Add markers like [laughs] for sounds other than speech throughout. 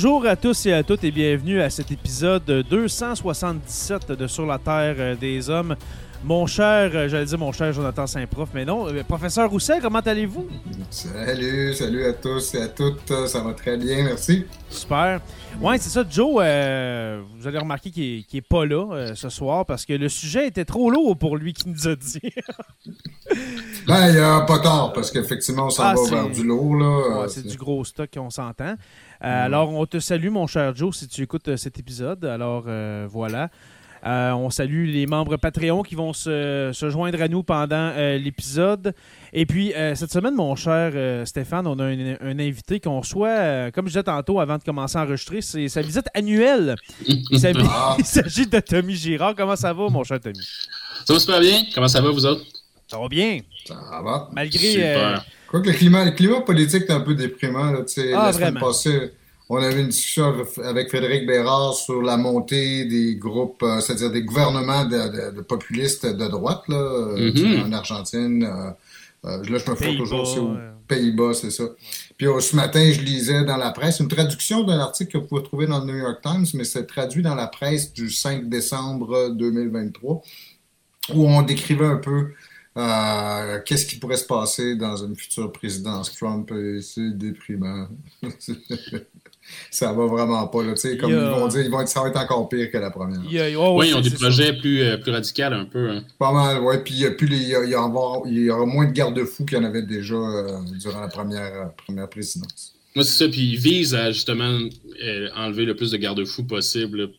Bonjour à tous et à toutes et bienvenue à cet épisode 277 de Sur la Terre euh, des Hommes. Mon cher, euh, j'allais dire mon cher Jonathan Saint-Prof, mais non, euh, professeur Roussel, comment allez-vous? Salut, salut à tous et à toutes, ça va très bien, merci. Super. Ouais, c'est ça, Joe, vous allez remarquer qu'il n'est pas là ce soir parce que le sujet était trop lourd pour lui qui nous a dit. [laughs] ben, il n'y a pas tard parce qu'effectivement, on s'en ah, va vers du lourd. Là. Ouais, c'est du gros stock, on s'entend. Euh, alors, on te salue, mon cher Joe, si tu écoutes euh, cet épisode. Alors, euh, voilà. on salue les membres Patreon qui vont se, joindre à nous pendant l'épisode. Et puis, cette semaine, mon cher Stéphane, on a un, invité qu'on reçoit, comme je disais tantôt avant de commencer à enregistrer, c'est sa visite annuelle. [laughs] Il s'agit de Tommy Girard. Comment ça va, mon cher Tommy? Ça va super bien. Comment ça va, vous autres? Ça va bien. Ça va. Malgré, Quoi que le climat, le climat politique est un peu déprimant. Là, ah, la semaine passée, on avait une discussion avec Frédéric Bérard sur la montée des groupes, euh, c'est-à-dire des gouvernements de, populistes de droite là, euh, mm-hmm. en Argentine. Euh, là, je me fais toujours aussi aux Pays-Bas, c'est ça. Puis ce matin, je lisais dans la presse une traduction d'un article que vous pouvez trouver dans le New York Times, mais c'est traduit dans la presse du 5 décembre 2023, où on décrivait un peu euh, qu'est-ce qui pourrait se passer dans une future présidence Trump? C'est déprimant. [laughs] ça va vraiment pas. Là. Comme ils vont dire, ils vont être, ça va être encore pire que la première. oui, ils ont des projets plus, euh, plus radicaux un peu. Hein. Pas mal, oui. Puis il y, a plus les, il, y aura, moins de garde-fous qu'il y en avait déjà euh, durant la première, première présidence. Moi, c'est ça. Puis ils visent à justement enlever le plus de garde-fous possible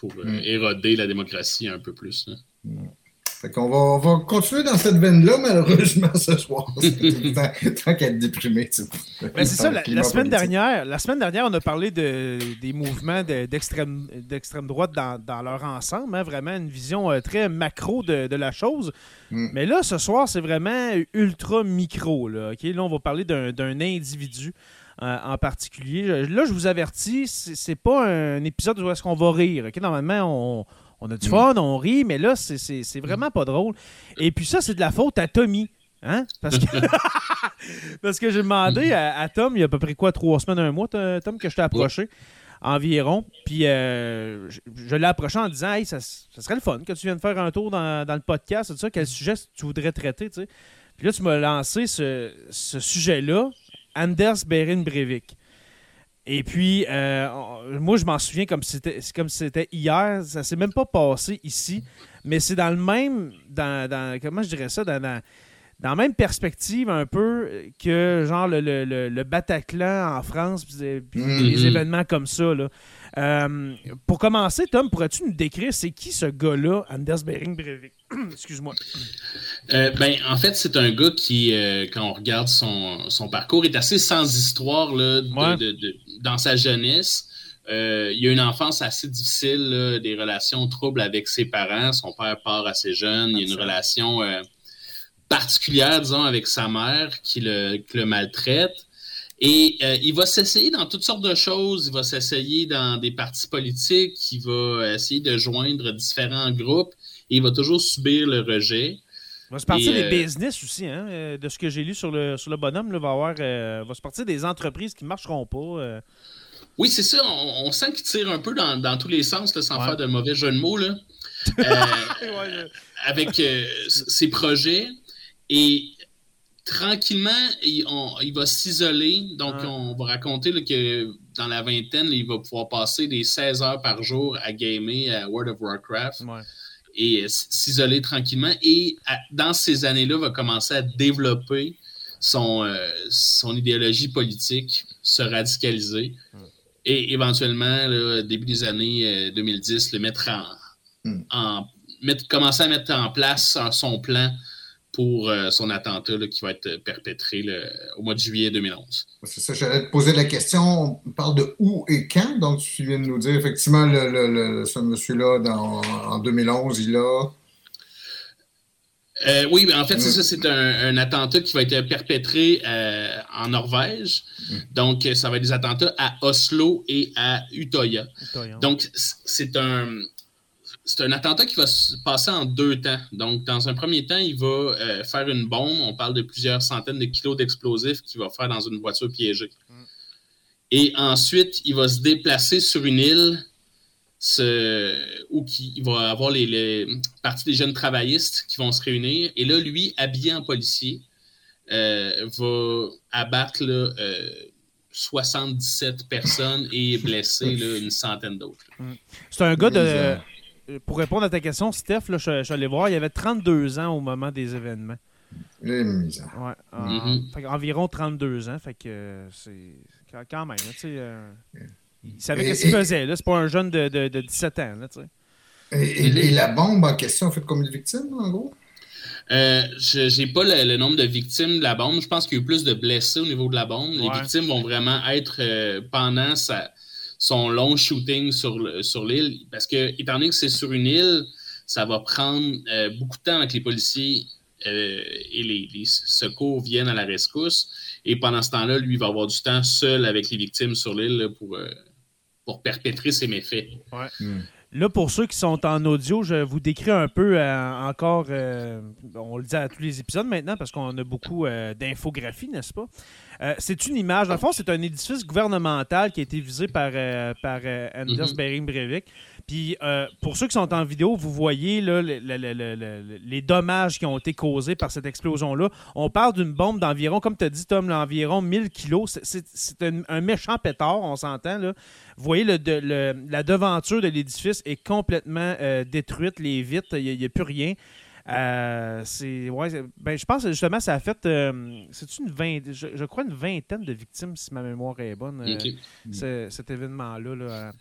pour mm. éroder la démocratie un peu plus. Mm. Fait qu'on va, on va continuer dans cette veine-là, malheureusement, ce soir. tant, [laughs] qu'à être déprimé. Tu ben, c'est ça, la, semaine dernière, la semaine dernière, on a parlé de, des mouvements d'extrême droite dans, dans, leur ensemble. Hein, vraiment une vision euh, très macro de, de la chose. Mm. Mais là, ce soir, c'est vraiment ultra micro. Là, là on va parler d'un individu. Euh, en particulier. Là, je vous avertis, c'est pas un épisode où est-ce qu'on va rire. Normalement, on, on a du fun, on rit, mais là, c'est vraiment pas drôle. Et puis ça, c'est de la faute à Tommy. Hein? Parce que, [laughs] Parce que j'ai demandé à, Tom, il y a à peu près quoi, trois semaines, un mois, Tom, que je t'ai approché environ. Puis euh, je, l'ai approché en disant Hey, ça, serait le fun que tu viennes faire un tour dans, le podcast, tout ça, quel sujet tu voudrais traiter. Puis là, tu m'as lancé ce, ce sujet-là Anders Behring Breivik. Et puis, euh, moi, je m'en souviens comme si c'était hier. Ça s'est même pas passé ici, mais c'est dans le même. Dans, comment je dirais ça Dans, dans, la même perspective un peu que genre le, le, Bataclan en France, puis, mm-hmm. des événements comme ça. Là. Euh, pour commencer, Tom, pourrais-tu nous décrire c'est qui ce gars-là, Anders Bering Breivik [clears throat] Excuse-moi. Euh, ben, en fait, c'est un gars qui, euh, quand on regarde son, son, parcours, est assez sans histoire là, dans sa jeunesse. il a une enfance assez difficile, des relations troubles avec ses parents. Son père part assez jeune. Il y a une relation particulière, disons, avec sa mère qui le, qui le maltraite. Et euh, il va s'essayer dans toutes sortes de choses. Il va s'essayer dans des partis politiques. Il va essayer de joindre différents groupes. Et il va toujours subir le rejet. Il va se partir des euh, business aussi, hein, euh, de ce que j'ai lu sur le, sur le bonhomme. Là, va, avoir, va se partir des entreprises qui ne marcheront pas. Oui, c'est ça. On, sent qu'il tire un peu dans, tous les sens, sans faire de mauvais jeu de mots. Là. [laughs] avec ses projets. Et tranquillement, il, va s'isoler. Donc, on va raconter que dans la vingtaine, il va pouvoir passer des 16 heures par jour à gamer à World of Warcraft. Et s'isoler tranquillement. Et dans ces années-là, va commencer à développer son, euh, son idéologie politique, se radicaliser. Et éventuellement, début des années 2010, euh, le mettre en, hmm. en mettre, commencer à mettre en place son plan pour euh, son attentat qui va être perpétré au mois de juillet 2011. C'est ça, j'allais te poser la question. On parle de où et quand? Donc, tu viens de nous dire, effectivement, le, ce monsieur-là, en 2011, il a. Euh, oui, en fait, c'est ça, c'est un, attentat qui va être perpétré euh, en Norvège. Mm. Donc, ça va être des attentats à Oslo et à Utoya. Donc, c'est un, c'est un attentat qui va se passer en deux temps. Donc, dans un premier temps, il va euh, faire une bombe. On parle de plusieurs centaines de kilos d'explosifs qu'il va faire dans une voiture piégée. Mm. Et ensuite, il va se déplacer sur une île où il va avoir les, les, parties des jeunes travaillistes qui vont se réunir. Et là, lui, habillé en policier, euh, va abattre 77 euh, personnes et blesser une centaine d'autres. Mm. C'est un gars de euh, pour répondre à ta question, Steph, là, je, suis allé voir, il y avait 32 ans au moment des événements. Les ouais, mm-hmm. environ 32 ans. Fait que c'est quand même. Euh, il savait ce qu'il faisait. C'est pas un jeune de, de, 17 ans. Là, et, et, la bombe en question a fait combien de victimes, en gros? Euh, je n'ai pas le, nombre de victimes de la bombe. Je pense qu'il y a eu plus de blessés au niveau de la bombe. Les victimes vont vraiment être pendant sa, son long shooting sur, sur l'île. Parce que, étant donné que c'est sur une île, ça va prendre euh, beaucoup de temps avec les policiers euh, et les, secours viennent à la rescousse. Et pendant ce temps-là, lui, il va avoir du temps seul avec les victimes sur l'île pour, euh, pour perpétrer ses méfaits. Ouais. Hmm. Là, pour ceux qui sont en audio, je vous décris un peu encore, on le dit à tous les épisodes maintenant parce qu'on a beaucoup d'infographie, n'est-ce pas? Euh, c'est une image. Dans le fond, c'est un édifice gouvernemental qui a été visé par, euh, par euh, Anders mhm. Bering Breivik. Puis, pour ceux qui sont en vidéo, vous voyez là, les dommages qui ont été causés par cette explosion-là. On parle d'une bombe d'environ, comme tu as dit, Tom, d'environ 1000 kilos. C'est un, méchant pétard, on s'entend. Vous voyez, la devanture de l'édifice est complètement détruite, les vitres, il n'y a, plus rien. Euh, c'est ouais, ben, je pense justement ça a fait euh, c'est une je, crois une vingtaine de victimes si ma mémoire est bonne euh, cet événement là,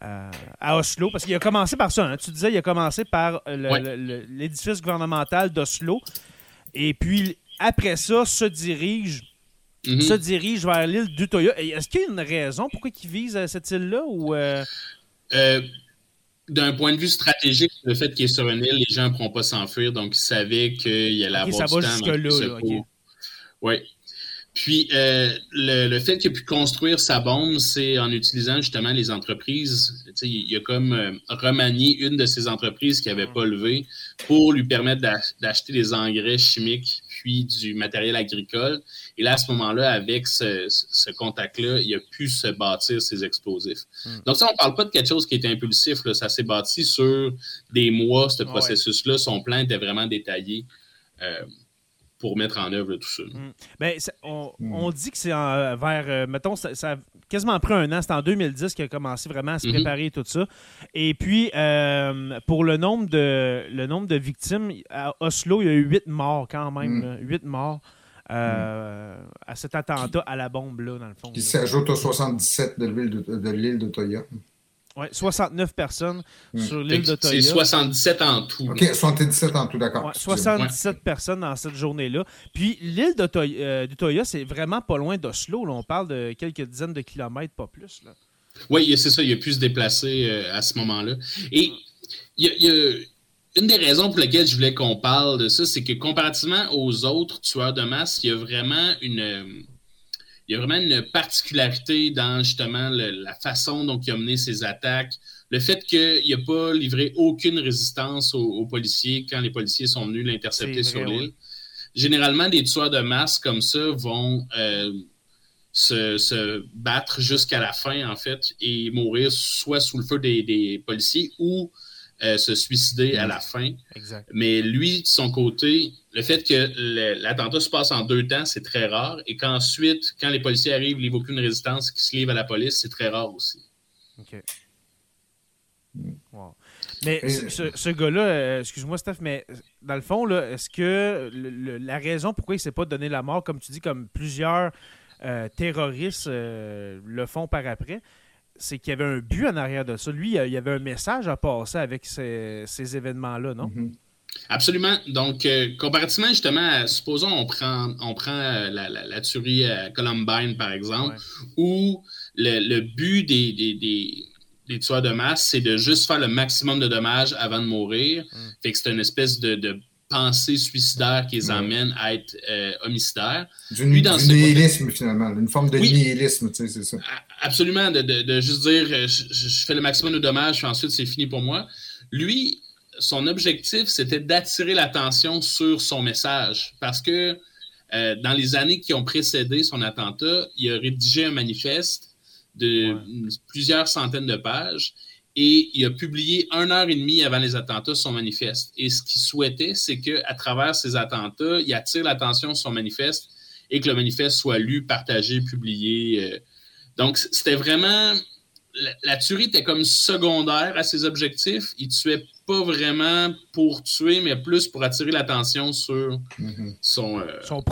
à Oslo parce qu'il a commencé par ça hein. tu disais il a commencé par l'édifice gouvernemental d'Oslo et puis après ça se dirige mm-hmm. se dirige vers l'île d'Utoya est-ce qu'il y a une raison pourquoi il vise cette île là ou d'un point de vue stratégique, le fait qu'il est sur une île, les gens ne pourront pas s'enfuir, donc ils savaient qu'il allait okay, avoir du temps. Là, Oui. Puis, euh, le, fait qu'il a pu construire sa bombe, c'est en utilisant justement les entreprises. Il a comme euh, remanié une de ces entreprises qui n'avait pas levé pour lui permettre d'acheter des engrais chimiques puis du matériel agricole. Et là, à ce moment-là, avec ce, contact-là, il a pu se bâtir ses explosifs. Hmm. Donc ça, on ne parle pas de quelque chose qui était impulsif. Ça s'est bâti sur des mois, ce processus-là. Son plan était vraiment détaillé. Euh, pour mettre en œuvre tout ça. Mm. Ben, mm. on, dit que c'est vers, euh, mettons, ça, a quasiment pris un an. C'est en 2010 qu'il a commencé vraiment à se mm-hmm. préparer tout ça. Et puis, euh, pour le nombre, de, le nombre de victimes, à Oslo, il y a eu huit morts quand même. Huit morts. Euh, à cet attentat à la bombe, là, dans le fond. Qui s'ajoute aux 77 de l'île de, de Toya. Oui, 69 personnes hmm. sur l'île de Toya. C'est 77 en tout. OK, 77 en tout, d'accord. 77 personnes dans cette journée-là. Puis l'île de Toya, euh, c'est vraiment pas loin d'Oslo. On parle de quelques dizaines de kilomètres, pas plus. Là. Oui, c'est ça. Il a pu se déplacer euh, à ce moment-là. Et il y a, une des raisons pour lesquelles je voulais qu'on parle de ça, c'est que comparativement aux autres tueurs de masse, il y a vraiment une il y a vraiment une particularité dans justement la façon dont il a mené ses attaques. Le fait qu'il n'a pas livré aucune résistance aux, policiers quand les policiers sont venus l'intercepter sur l'île. Généralement, des tueurs de masse comme ça vont euh, se, battre jusqu'à la fin, en fait, et mourir soit sous le feu des policiers ou euh, se suicider à la fin. Mais lui, de son côté, le fait que l'attentat se passe en deux temps, c'est très rare. Et qu'ensuite, quand les policiers arrivent, il n'y a aucune résistance, qu'ils se livrent à la police, c'est très rare aussi. OK. Mais ce, gars-là, euh, excuse-moi, Steph, mais dans le fond, est-ce que la raison pourquoi il ne s'est pas donné la mort, comme tu dis, comme plusieurs euh, terroristes le font par après, c'est qu'il y avait un but en arrière de ça. Lui, il y avait un message à passer avec ces, événements-là, non? Mm-hmm. Absolument. Donc, euh, comparativement justement, supposons on prend, on prend euh, la, tuerie à Columbine, par exemple, où le, but des, des, tueurs de masse, c'est de juste faire le maximum de dommages avant de mourir. Mm. Fait que c'est une espèce de pensée suicidaire qui les amène à être euh, homicidaires. Du, nihilisme, finalement, une forme de nihilisme, tu sais, c'est ça. Absolument, de, juste dire euh, je, fais le maximum de dommages, puis ensuite c'est fini pour moi. Lui, son objectif, c'était d'attirer l'attention sur son message, parce que euh, dans les années qui ont précédé son attentat, il a rédigé un manifeste de plusieurs centaines de pages et il a publié une heure et demie avant les attentats son manifeste. Et ce qu'il souhaitait, c'est qu'à travers ces attentats, il attire l'attention sur son manifeste et que le manifeste soit lu, partagé, publié. Donc, c'était vraiment. La, tuerie était comme secondaire à ses objectifs. Il tuait pas vraiment pour tuer, mais plus pour attirer l'attention sur mm-hmm. son. Euh, son,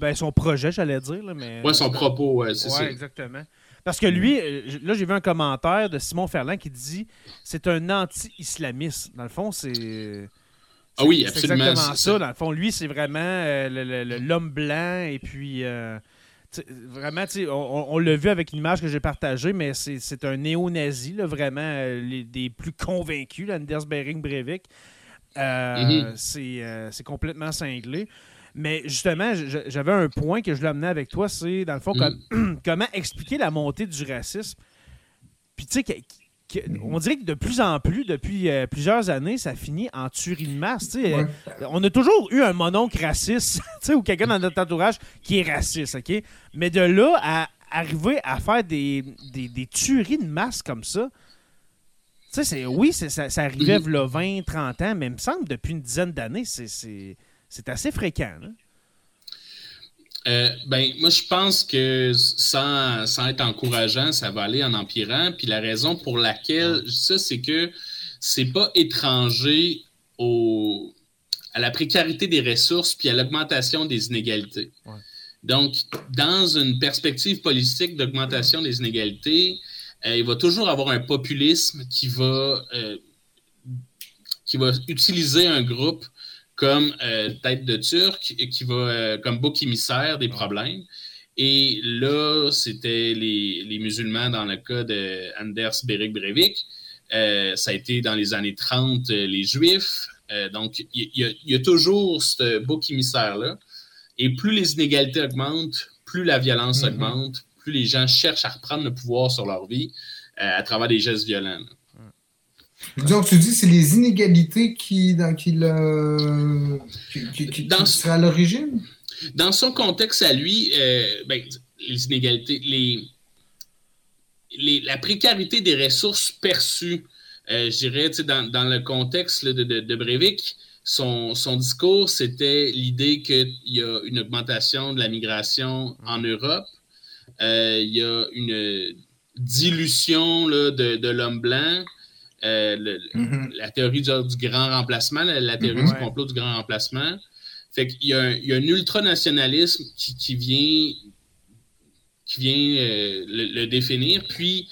ben, son projet, j'allais dire. mais... Ouais, son propos, c'est ça. exactement. Parce que lui, euh, là, j'ai vu un commentaire de Simon Ferland qui dit c'est un anti-islamiste. Dans le fond, c'est. Ah oui, absolument. C'est exactement ça. Dans le fond, lui, c'est vraiment euh, l'homme blanc et puis. Euh, vraiment, on, on l'a vu avec une image que j'ai partagée, mais c'est un néo-nazi, vraiment, les, des plus convaincus, Anders Bering Breivik. Mm-hmm. C'est complètement cinglé. Mais justement, j'avais un point que je l'amenais avec toi, c'est dans le fond, mm. [clears throat] comment expliquer la montée du racisme? Puis tu sais, on dirait que de plus en plus, depuis euh, plusieurs années, ça finit en tuerie de masse. On a toujours eu un mononcle raciste, [laughs] ou quelqu'un dans notre entourage qui est raciste, OK? Mais de là à arriver à faire des, des, tueries de masse comme ça, sais, oui, ça, ça arrivait là 20, 30 ans, mais il me semble depuis une dizaine d'années, c'est c'est assez fréquent. Euh, ben, moi, je pense que sans, être encourageant, ça va aller en empirant. Puis la raison pour laquelle ça, c'est que c'est pas étranger au, à la précarité des ressources puis à l'augmentation des inégalités. Donc, dans une perspective politique d'augmentation des inégalités, euh, il va toujours avoir un populisme qui va, euh, qui va utiliser un groupe comme euh, tête de Turc, qui va euh, comme bouc émissaire des problèmes. Et là, c'était les, musulmans dans le cas de Anders Berik Breivik. Euh, ça a été dans les années 30 les Juifs. donc, il y, a toujours ce bouc émissaire-là. Et plus les inégalités augmentent, plus la violence mm-hmm. augmente, plus les gens cherchent à reprendre le pouvoir sur leur vie à travers des gestes violents. Donc, tu dis c'est les inégalités qui, dans, qui, le, qui, seraient à l'origine? Dans son contexte à lui, euh, ben, les inégalités, les, les, la précarité des ressources perçues, euh, je dirais, dans, dans, le contexte de, de, Breivik, son, son discours, c'était l'idée qu'il y a une augmentation de la migration en Europe. il y a une dilution de, l'homme blanc. Mm-hmm. La théorie du, grand remplacement, la, théorie mm-hmm. du complot du grand remplacement. Fait qu'il y, a un, y a un ultranationalisme qui, qui vient, qui vient euh, le, définir. Puis,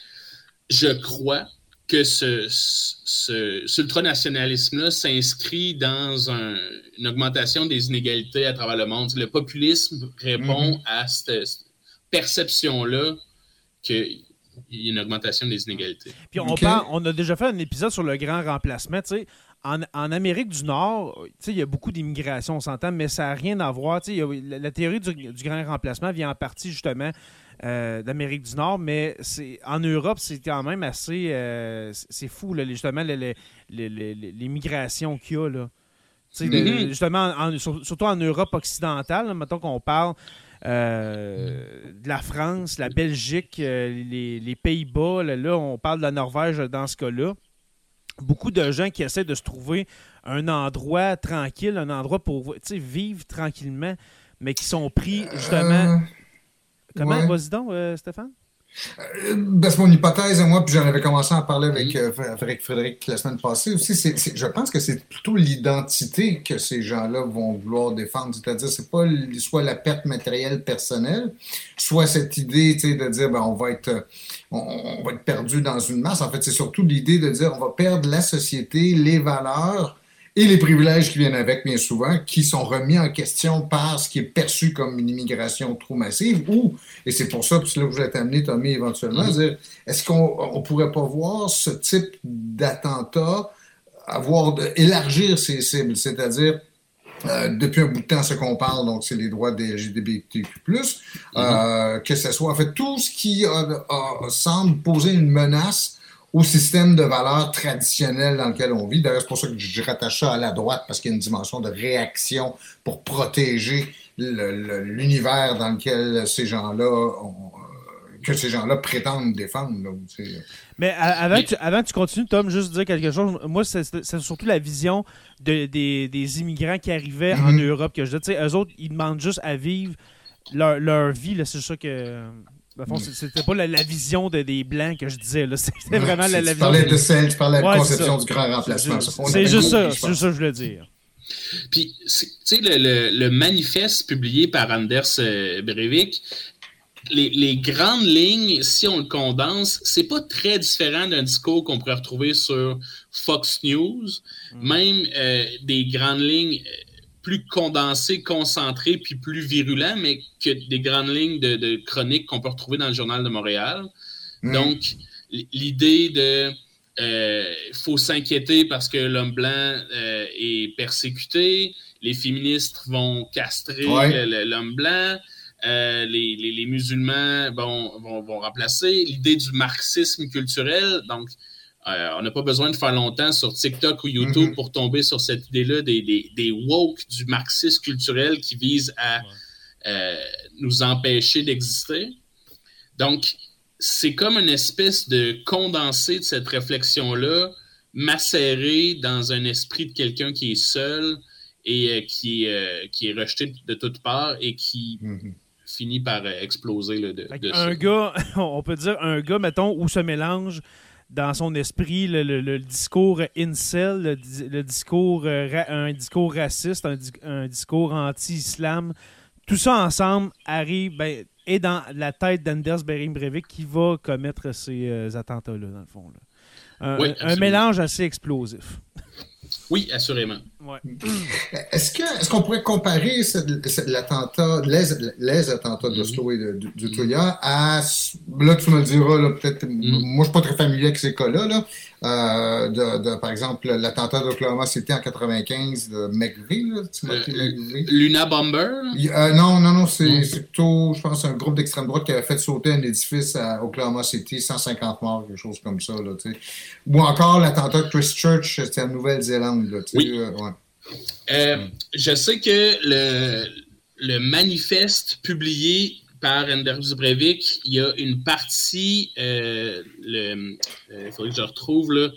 je crois que ce, ce, ultranationalisme-là s'inscrit dans une augmentation des inégalités à travers le monde. Le populisme répond mm-hmm. à cette, perception-là qu'il y a une augmentation des inégalités. Puis on, on a déjà fait un épisode sur le grand remplacement. Tu sais, en, Amérique du Nord, il y a beaucoup d'immigration, on s'entend, mais ça n'a rien à voir. la, théorie du, grand remplacement vient en partie justement euh, d'Amérique du Nord, mais c'est en Europe, c'est quand même assez. Euh, c'est fou, justement, l'immigration qu'il y a. Là. Mm-hmm. justement, surtout en Europe occidentale, mettons qu'on parle euh, la France, la Belgique, les, les Pays-Bas, là, on parle de la Norvège dans ce cas-là beaucoup de gens qui essaient de se trouver un endroit tranquille, un endroit pour vivre tranquillement, mais qui sont pris justement. Euh, Comment? Vas-y donc, euh, Stéphane? Euh, ben, c'est mon hypothèse, moi, puis j'en avais commencé à parler avec, Frédéric la semaine passée aussi. je pense que c'est plutôt l'identité que ces gens-là vont vouloir défendre. C'est-à-dire, c'est pas soit la perte matérielle personnelle, soit cette idée de dire ben, on va être on, va être perdu dans une masse. En fait, c'est surtout l'idée de dire on va perdre la société, les valeurs et les privilèges qui viennent avec, bien souvent, qui sont remis en question par ce qui est perçu comme une immigration trop massive, ou, et c'est pour ça, que là que vous êtes amené, Tommy, éventuellement, mm-hmm. dire, est-ce qu'on ne pourrait pas voir ce type d'attentat avoir, élargir ses cibles, c'est-à-dire euh, depuis un bout de temps, ce qu'on parle, donc c'est les droits des LGBTQ+, mm-hmm. euh, que ce soit en fait tout ce qui semble poser une menace au système de valeurs traditionnel dans lequel on vit. D'ailleurs, c'est pour ça que je rattache ça à la droite, parce qu'il y a une dimension de réaction pour protéger l'univers dans lequel ces gens-là ont, que ces gens-là prétendent défendre. Mais avant, que tu, avant tu continues, Tom, juste dire quelque chose. Moi, c'est surtout la vision de, des, immigrants qui arrivaient en mhm. Europe que je dis. Eux autres, ils demandent juste à vivre leur, leur vie. C'est ça que. C'était pas la, vision de, des Blancs que je disais. [laughs] C'était vraiment la, vision. Tu parlais de celle, tu parlais de la conception du grand remplacement. C'est juste ça. C'est juste ça que je voulais dire. Puis, tu sais, le, le, manifeste publié par Anders euh, Breivik, les, grandes lignes, si on le condense, c'est pas très différent d'un discours qu'on pourrait retrouver sur Fox News, mm. même euh, des grandes lignes euh, plus condensées, concentrées, puis plus virulents, mais que des grandes lignes de, chroniques qu'on peut retrouver dans le Journal de Montréal. Mm. Donc, l'idée de euh, faut s'inquiéter parce que l'homme blanc est persécuté, les féministes vont castrer l'homme blanc. Euh, les, musulmans vont, vont, remplacer. L'idée du marxisme culturel, donc euh, on n'a pas besoin de faire longtemps sur TikTok ou YouTube mm-hmm. pour tomber sur cette idée-là des, des, woke du marxisme culturel qui vise à euh, nous empêcher d'exister. Donc, c'est comme une espèce de condensé de cette réflexion-là, macéré dans un esprit de quelqu'un qui est seul et qui, qui est rejeté de toutes parts et qui mm-hmm finit par euh, exploser. de, un gars, [laughs] on peut dire un gars, mettons, où se mélange dans son esprit le, discours incel, le, discours, euh, un discours raciste, un, discours anti-islam, tout ça ensemble arrive ben, est dans la tête d'Anders Bering Breivik qui va commettre ces euh, attentats-là, dans le fond. un mélange assez explosif. Oui, assurément. [clears throat] Est-ce que est-ce qu'on pourrait comparer l'attentat, les, les, attentats d'Oslo et de, de, à là tu me le diras peut-être mm. moi je suis pas très familier avec ces cas-là là, euh, de, par exemple, l'attentat d'Oklahoma City en 95 de McVeigh, euh, Luna Bomber? Euh, non, non, non, c'est plutôt, je pense, un groupe d'extrême droite qui avait fait sauter un édifice à Oklahoma City, 150 morts, quelque chose comme ça. Là, Ou encore l'attentat de Christchurch, c'était en Nouvelle-Zélande. Oui. Je sais que le, le manifeste publié par Anders Breivik, il y a une partie, euh, euh, il faudrait que je retrouve là,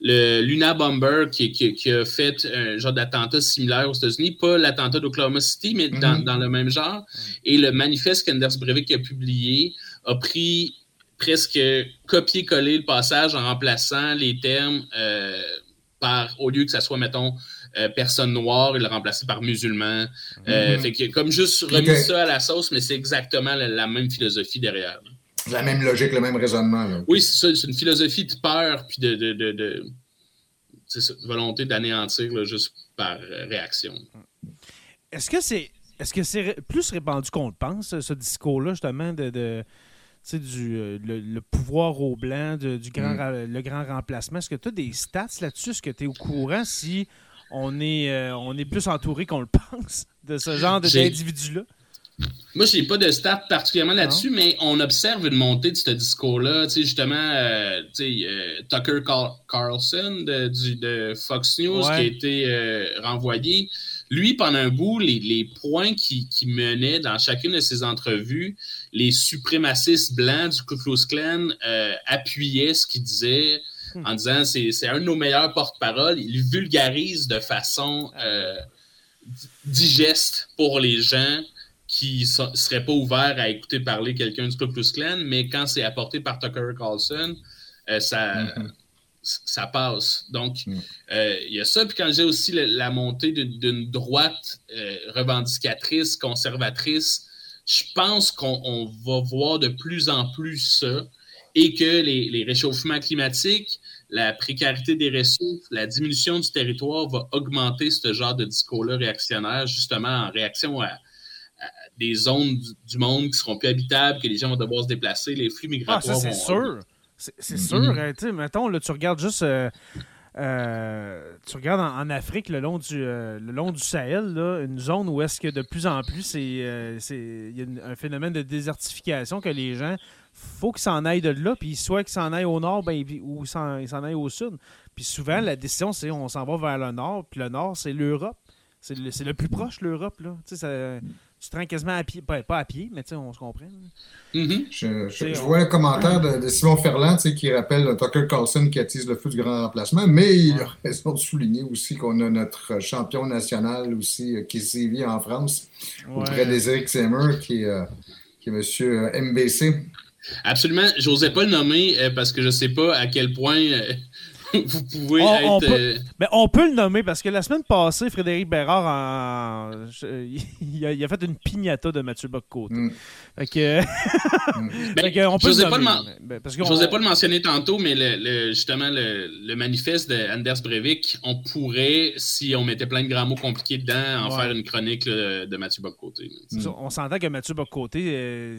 le Luna Bomber qui, a fait un genre d'attentat similaire aux États-Unis, pas l'attentat d'Oklahoma City, mais dans, mhm. le même genre. Et le manifeste qu'Anders Breivik a publié a pris presque copier-coller le passage en remplaçant les termes euh, par, au lieu que ça soit, mettons, euh, personne noire, il l'a remplacé par musulman. Euh, mhm. Fait que comme juste remis ça à la sauce, mais c'est exactement la, même philosophie derrière. La même logique, le même raisonnement. Oui, c'est ça. C'est une philosophie de peur puis de, de, de, de volonté d'anéantir juste par réaction. Est-ce que c'est est-ce que c'est plus répandu qu'on le pense, ce discours-là, justement, de, de du euh, le, pouvoir au blanc, du grand, mm. le grand remplacement? Est-ce que tu as des stats là-dessus? Est-ce que tu es au courant si on est, euh, on est plus entouré qu'on le [laughs] pense de ce genre d'individus-là? Moi, je n'ai pas de stats particulièrement là-dessus, mais on observe une montée de ce discours-là. Tu sais, justement, euh, Tucker Carlson de, du, de Fox News qui a été renvoyé lui, pendant un bout, les, points qu'il qui menait dans chacune de ses entrevues, les suprémacistes blancs du Ku Klux Klan euh, appuyaient ce qu'il disait en disant c'est un de nos meilleurs porte-parole. Il vulgarise de façon euh, digeste pour les gens qui ne seraient pas ouverts à écouter parler quelqu'un du Ku Klux Klan, mais quand c'est apporté par Tucker Carlson, euh, ça, mm-hmm ça passe. Donc, mm. euh, il y a ça. Puis quand j'ai aussi la, montée d'une droite revendicatrice, conservatrice, je pense qu'on va voir de plus en plus ça et que les, réchauffements climatiques, la précarité des ressources, la diminution du territoire va augmenter ce genre de discours-là réactionnaire, justement en réaction à, des zones du, monde qui seront plus habitables, que les gens vont devoir se déplacer, les flux migratoires. Ah, ça, c'est sûr. C'est sûr, hein, mettons, là, tu regardes juste. Euh, euh, tu regardes en, Afrique, le long du, euh, le long du Sahel, là, une zone où est-ce que de plus en plus, il y a un phénomène de désertification que les gens, faut qu'ils s'en aillent de là, puis soit qu'ils s'en aillent au nord ben, ou ils s'en aillent au sud. Puis souvent, la décision, c'est on s'en va vers le nord, puis le nord, c'est l'Europe. C'est le, le, plus proche, l'Europe. Là. Tu sais, ça, tu te rends quasiment à pied, pas, à pied, mais on se comprend. Mm-hmm. Je, vois un commentaire de, Simon Ferland qui rappelle Tucker Carlson qui attise le feu du grand remplacement, mais il a raison de souligner aussi qu'on a notre champion national aussi euh, qui sévit en France auprès d'Eric Semmer qui, euh, qui est monsieur euh, MBC. Absolument. Je n'osais pas le nommer parce que je ne sais pas à quel point [laughs] vous pouvez on, être. On peut, euh, ben, on peut, le nommer parce que la semaine passée, Frédéric Bérard il, a, fait une pignata de Mathieu Boccoté. Mm. Fait que. mm. [laughs] ben, on peut le nommer. N'osais pas le mentionner tantôt, mais le, justement, le, manifeste d'Anders Breivik, on pourrait, si on mettait plein de grands mots compliqués dedans, en faire une chronique de Mathieu Boccoté. On s'entend que Mathieu Boccoté. Euh,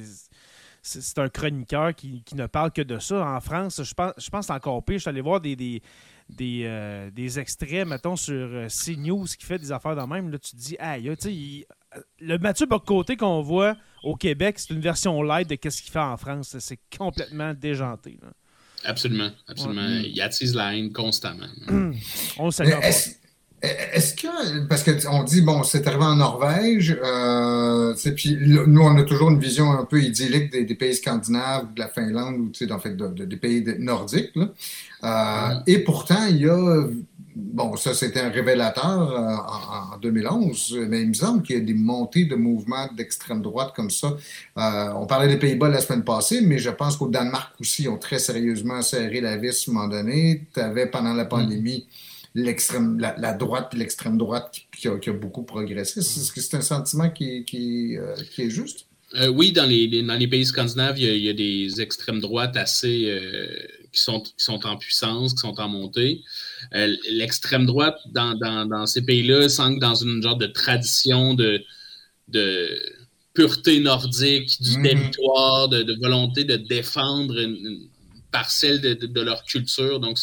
c'est un chroniqueur qui, ne parle que de ça. En France, je pense, je pense encore pire. Je suis allé voir des, des, des, euh, extraits, mettons, sur euh, CNews qui fait des affaires dans même. Là, tu te dis, aïe, tu sais, le Mathieu Bocoté qu'on voit au Québec, c'est une version light de ce qu'il fait en France. C'est complètement déjanté. Absolument, absolument. Il attise la haine constamment. [clears throat] On le sait est-ce que, parce qu'on dit, bon, c'est arrivé en Norvège, euh, puis nous, on a toujours une vision un peu idyllique des, pays scandinaves, de la Finlande, ou en fait, des pays nordiques. Euh, et pourtant, il y a, bon, ça c'était un révélateur euh, en, 2011, mais il me semble qu'il y a des montées de mouvements d'extrême droite comme ça. on parlait des Pays-Bas la semaine passée, mais je pense qu'au Danemark aussi, ils ont très sérieusement serré la vis à un moment donné. Tu avais pendant la pandémie l'extrême, la, droite et l'extrême droite qui, a, beaucoup progressé. Est-ce que c'est un sentiment qui, qui, euh, est juste? Euh, oui, dans les, dans les pays scandinaves, il y, a, des extrêmes droites assez euh, qui, sont, qui sont en puissance, qui sont en montée. L'extrême droite dans, ces pays-là semble dans une genre de tradition de, de pureté nordique, du mm-hmm. territoire, de, volonté de défendre une, parcelle de, de, leur culture. Donc,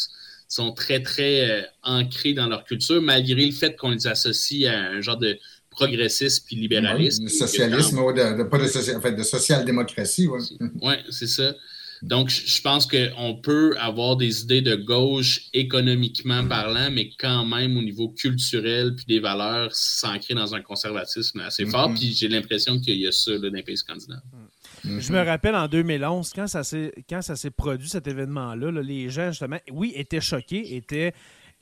sont très, très euh, ancrés dans leur culture, malgré le fait qu'on les associe à un genre de progressisme puis libéralisme. Oui, socialisme, de, pas de, en fait, de social-démocratie. Oui, [laughs] ouais, c'est ça. Donc, je pense qu'on peut avoir des idées de gauche économiquement parlant, mais quand même au niveau culturel puis des valeurs s'ancrer dans un conservatisme assez fort. Mm-hmm. Puis j'ai l'impression qu'il y a ça dans les pays scandinaves. Je me rappelle en 2011, quand ça s'est produit, cet événement-là, les gens, justement, oui, étaient choqués, étaient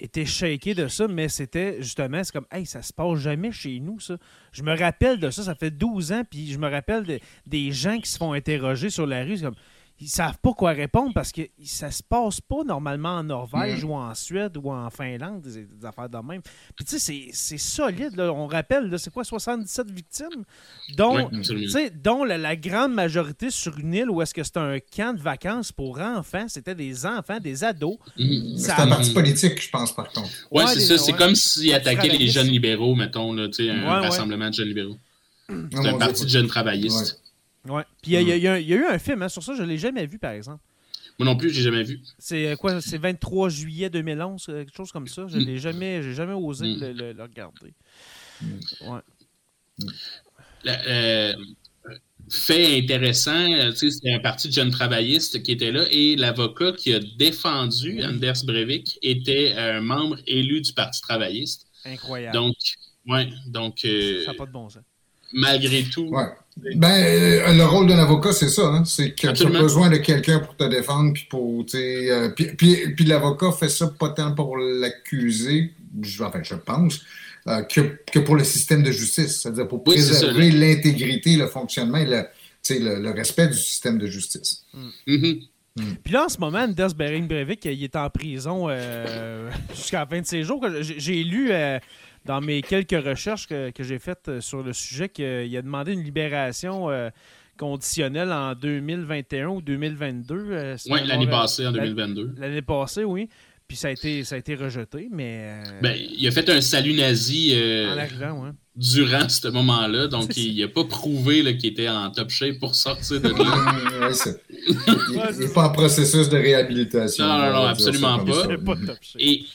étaient shakés de ça, mais c'était justement, c'est comme, hey, ça se passe jamais chez nous, ça. Je me rappelle de ça, ça fait 12 ans, puis je me rappelle des gens qui se font interroger sur la rue, c'est comme, ils savent pas quoi répondre parce que ça se passe pas normalement en Norvège mm. ou en Suède ou en Finlande, des, affaires de même. Puis tu sais, c'est solide. Là. On rappelle, c'est quoi, 77 victimes, dont, dont la, grande majorité sur une île où est-ce que c'est un camp de vacances pour enfants, c'était des enfants, des ados. Mm. C'est un parti politique, je pense, par contre. Oui, c'est ça. C'est comme s'ils attaquaient les jeunes libéraux, mettons, là, un rassemblement de jeunes libéraux. C'est un parti de jeunes travaillistes. Ouais. Puis il y, a eu un film hein, sur ça, je ne l'ai jamais vu, par exemple. Moi non plus, je l'ai jamais vu. C'est euh, quoi? C'est 23 juillet 2011, euh, quelque chose comme ça. Je l'ai jamais, j'ai jamais osé mm. le, regarder. Mm. Ouais. Euh, fait intéressant, c'est un parti de jeunes travaillistes qui était là et l'avocat qui a défendu Anders Breivik était un membre élu du Parti travailliste. Incroyable. Donc, ouais, donc. ça n'a pas de bon sens. Malgré tout. Ouais. Ben, euh, le rôle d'un avocat, c'est ça. Hein? C'est que tu as besoin de quelqu'un pour te défendre. Puis, pour, euh, puis, puis, puis l'avocat fait ça pas tant pour l'accuser, enfin, je pense, euh, que, que, pour le système de justice. C'est-à-dire pour préserver l'intégrité, le fonctionnement et le, le, respect du système de justice. Mm-hmm. Mm. Puis là, en ce moment, Anders Bering Breivik, il est en prison [laughs] jusqu'à la fin de ses jours. J'ai lu dans mes quelques recherches que, j'ai faites euh, sur le sujet qu'il a demandé une libération euh, conditionnelle en 2021 ou 2022. Euh, oui, l'année passée, en 2022. L'année passée, oui. Puis ça a été, ça a été rejeté, mais... Ben, il a fait un salut nazi en arrivant, ouais. durant ce moment-là. Donc, il n'a pas prouvé qu'il était en top shape pour sortir de là. [laughs] il n'est pas en processus de réhabilitation. Non, non, non, absolument pas. pas top shape. Et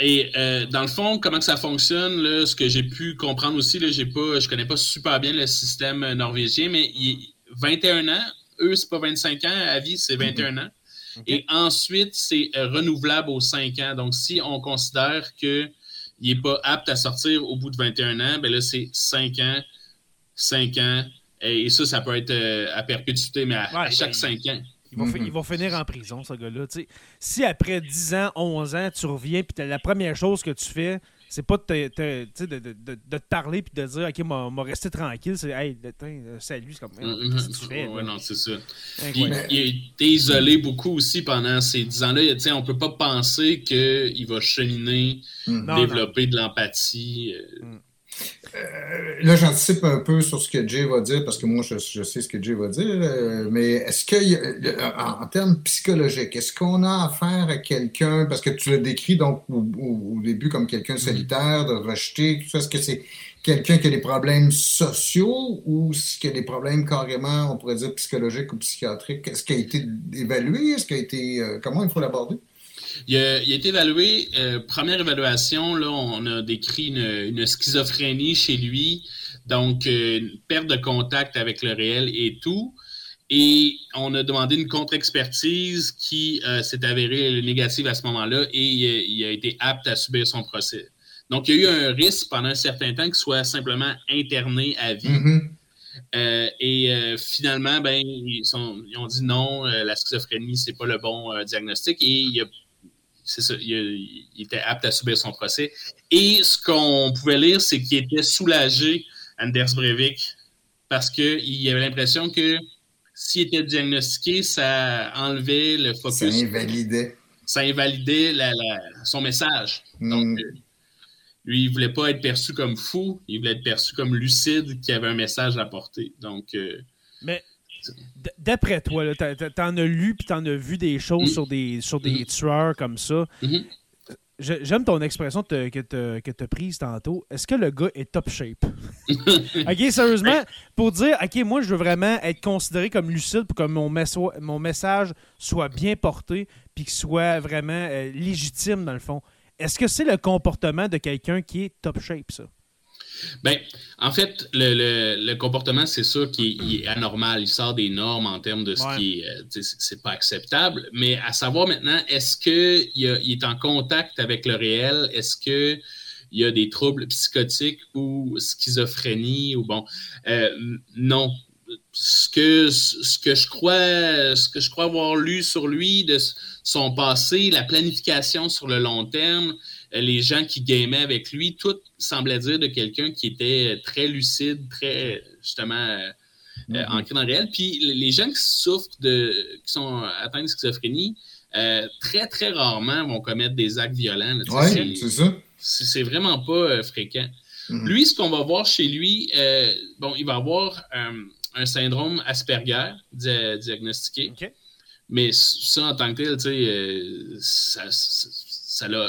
et euh, dans le fond, comment ça fonctionne, là, ce que j'ai pu comprendre aussi, là, j'ai pas, je connais pas super bien le système norvégien, mais il, 21 ans, eux, c'est pas 25 ans, à vie, c'est 21 ans. Et ensuite, c'est euh, renouvelable aux 5 ans. Donc, si on considère qu'il n'est pas apte à sortir au bout de 21 ans, ben là, c'est 5 ans, 5 ans. Et, ça, ça peut être euh, à perpétuité, mais à, chaque 5 ans. Mhm. Il va, finir en prison, ce gars-là. Si après 10 ans, 11 ans, tu reviens, puis la première chose que tu fais, c'est pas de te, de, de, de, te parler puis de dire OK, m'a resté tranquille. C'est Hey, euh, salut, c'est comme mm -hmm. tu fais. Ouais, non, c'est ça. Il, a été isolé beaucoup aussi pendant ces 10 ans-là. On peut pas penser qu'il va cheminer, mm. développer de l'empathie. Euh. Euh, là, j'anticipe un peu sur ce que Jay va dire, parce que moi, je, sais ce que Jay va dire, euh, mais est-ce que, en, termes psychologiques, est-ce qu'on a affaire à quelqu'un, parce que tu le décris donc au, début comme quelqu'un mm-hmm. solitaire, de rejeter, tout ça, est-ce que c'est quelqu'un qui a des problèmes sociaux ou y a des problèmes carrément, on pourrait dire, psychologiques ou psychiatriques? Est-ce qu'il a été évalué? Est-ce qu'il a été, euh, comment il faut l'aborder? Il a, été évalué, euh, première évaluation, là, on a décrit une, schizophrénie chez lui, donc euh, une perte de contact avec le réel et tout. Et on a demandé une contre-expertise qui euh, s'est avérée négative à ce moment-là et il a, été apte à subir son procès. Donc, il y a eu un risque pendant un certain temps qu'il soit simplement interné à vie. Mm-hmm. et finalement, ben, ils, ont dit non, la schizophrénie, c'est pas le bon diagnostic. Et il a ça, il, était apte à subir son procès. Et ce qu'on pouvait lire, c'est qu'il était soulagé, Anders Breivik, parce qu'il avait l'impression que s'il était diagnostiqué, ça enlevait le focus. Ça invalidait. Ça invalidait son message. Hmm. Donc, euh, lui, il ne voulait pas être perçu comme fou, il voulait être perçu comme lucide, qui avait un message à porter. Donc, euh, Mais D'après toi, t'en as lu puis t'en as vu des choses mm. sur des, sur des mm. tueurs comme ça. Mm-hmm. J'aime ton expression que tu as prise tantôt. Est-ce que le gars est top shape? [laughs] ok, sérieusement, pour dire, ok, moi, je veux vraiment être considéré comme lucide pour que mon, mon message soit bien porté puis qu'il soit vraiment euh, légitime, dans le fond. Est-ce que c'est le comportement de quelqu'un qui est top shape, ça? Ben, en fait, le, comportement, c'est sûr qu'il est, anormal. Il sort des normes en termes de ce qui est. Euh, c'est pas acceptable. Mais à savoir maintenant, est-ce qu'il il est en contact avec le réel? Est-ce qu'il y a des troubles psychotiques ou schizophrénie ou bon? Euh, non. ce que, ce que je crois ce que je crois avoir lu sur lui de son passé, la planification sur le long terme, les gens qui gamaient avec lui, tout semblait dire de quelqu'un qui était très lucide, très justement euh, mm-hmm. ancré dans le réel. Puis les gens qui souffrent de qui sont atteints de schizophrénie, très très rarement vont commettre des actes violents. Oui, c'est ça. C'est vraiment pas fréquent. Mm-hmm. Lui, ce qu'on va voir chez lui, bon, il va avoir un syndrome Asperger diagnostiqué. Mais ça, en tant que tel, tu sais, euh, ça,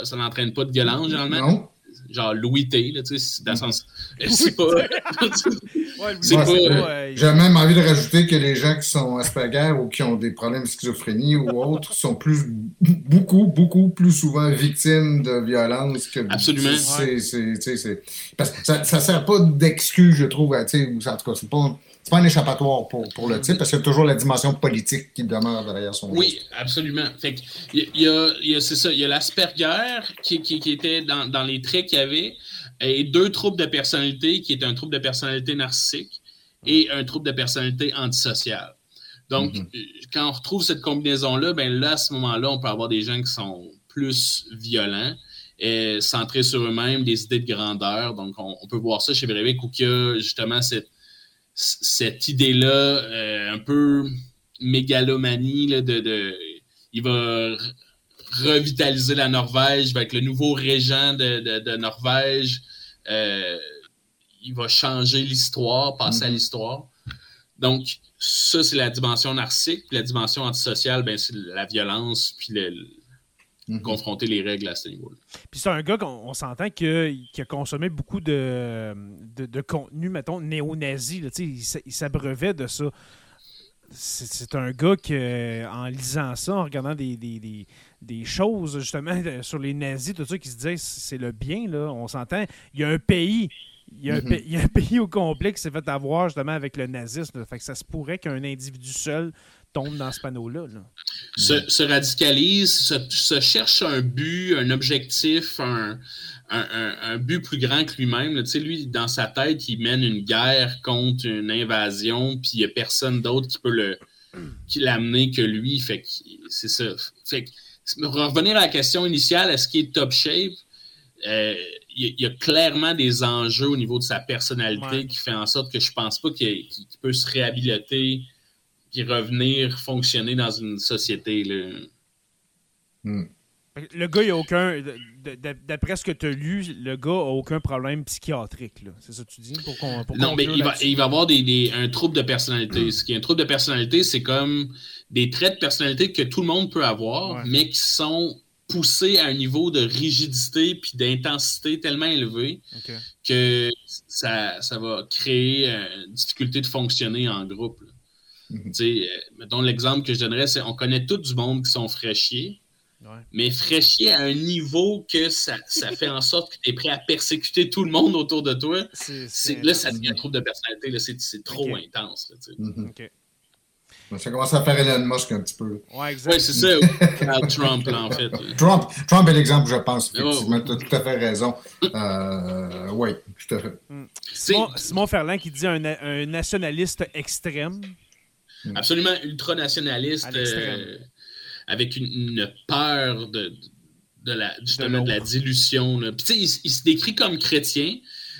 ça, n'entraîne pas de violence, généralement. Non. Genre Louis T, tu sais, dans le sens. [laughs] C'est pas. c'est pas. J'ai même envie de rajouter que les gens qui sont Asperger ou qui ont des problèmes de schizophrénie ou autres sont plus, beaucoup, beaucoup plus souvent victimes de violence que. Absolument. C'est, parce que ça ne sert pas d'excuse, je trouve. En tout cas, c'est pas c'est pas un échappatoire pour, pour le type, parce qu'il y a toujours la dimension politique qui demeure derrière son Oui, absolument. Fait il y a, y a c'est ça, il y a l'Asperger qui, qui, qui, était dans, dans les traits qu'il y avait, et deux troubles de personnalité, qui est un trouble de personnalité narcissique et un trouble de personnalité antisociale. Donc, mm-hmm. quand on retrouve cette combinaison-là, ben là, à ce moment-là, on peut avoir des gens qui sont plus violents, et centrés sur eux-mêmes, des idées de grandeur. Donc, on, peut voir ça chez Breivik, où il y a justement cette cette idée-là, euh, un peu mégalomanie, de, il va revitaliser la Norvège, être le nouveau régent de, Norvège, euh, il va changer l'histoire, passer à mhm. l'histoire. Donc, ça, c'est la dimension narcissique. la dimension antisociale, ben, c'est la violence, puis le, Mhm. confronter les règles à ce niveau-là. Puis c'est un gars qu'on s'entend qui a consommé beaucoup de, de, contenu, mettons, néo-nazi. Il s'abreuvait de ça. C'est un gars qui, en lisant ça, en regardant des, des, choses justement sur les nazis, tout ça, qui se disait c'est le bien, là, on s'entend. Il y a un pays il y, a un, mhm. il y, a un, pays au complet qui s'est fait avoir justement avec le nazisme. Fait que ça se pourrait qu'un individu seul tombe dans ce panneau-là. Se, radicalise, se, cherche un but, un objectif, un, but plus grand que lui-même. Tu sais, lui, dans sa tête, il mène une guerre contre une invasion, puis il n'y a personne d'autre qui peut le qui l'amener que lui. Fait que c'est ça. Fait que, revenir à la question initiale, est-ce qu'il est top shape? Euh, il y, a clairement des enjeux au niveau de sa personnalité qui fait en sorte que je pense pas qu'il peut se réhabiliter puis revenir fonctionner dans une société. Là. Hmm. Le gars, il a aucun. D'après ce que tu as lu, le gars a aucun problème psychiatrique. C'est ça que tu dis? Pour non, mais il va, il va avoir des, un trouble de personnalité. Hmm. Ce qui est un trouble de personnalité, c'est comme des traits de personnalité que tout le monde peut avoir, mais qui sont poussés à un niveau de rigidité puis d'intensité tellement élevé que ça, ça, va créer une difficulté de fonctionner en groupe. Mhm. Euh, mettons l'exemple que je donnerais, c'est on connaît tout du monde qui sont fraîchiers, mais fraîchiers à un niveau que ça, [laughs] fait en sorte que tu es prêt à persécuter tout le monde autour de toi. là, ça devient un trouble de personnalité. C'est trop intense. Mhm. Ça commence à faire Elon Musk un petit peu. Oui, c'est ça. Trump, en fait. Trump, Trump est l'exemple, je pense. Effectivement, tu as tout à fait raison. Euh, oui, tout à fait. Mm. Simon, Ferland qui dit un, un nationaliste extrême. Mm. Absolument ultranationaliste, euh, avec une, peur de, de la, justement de, la dilution. Puis, il, il, se décrit comme chrétien,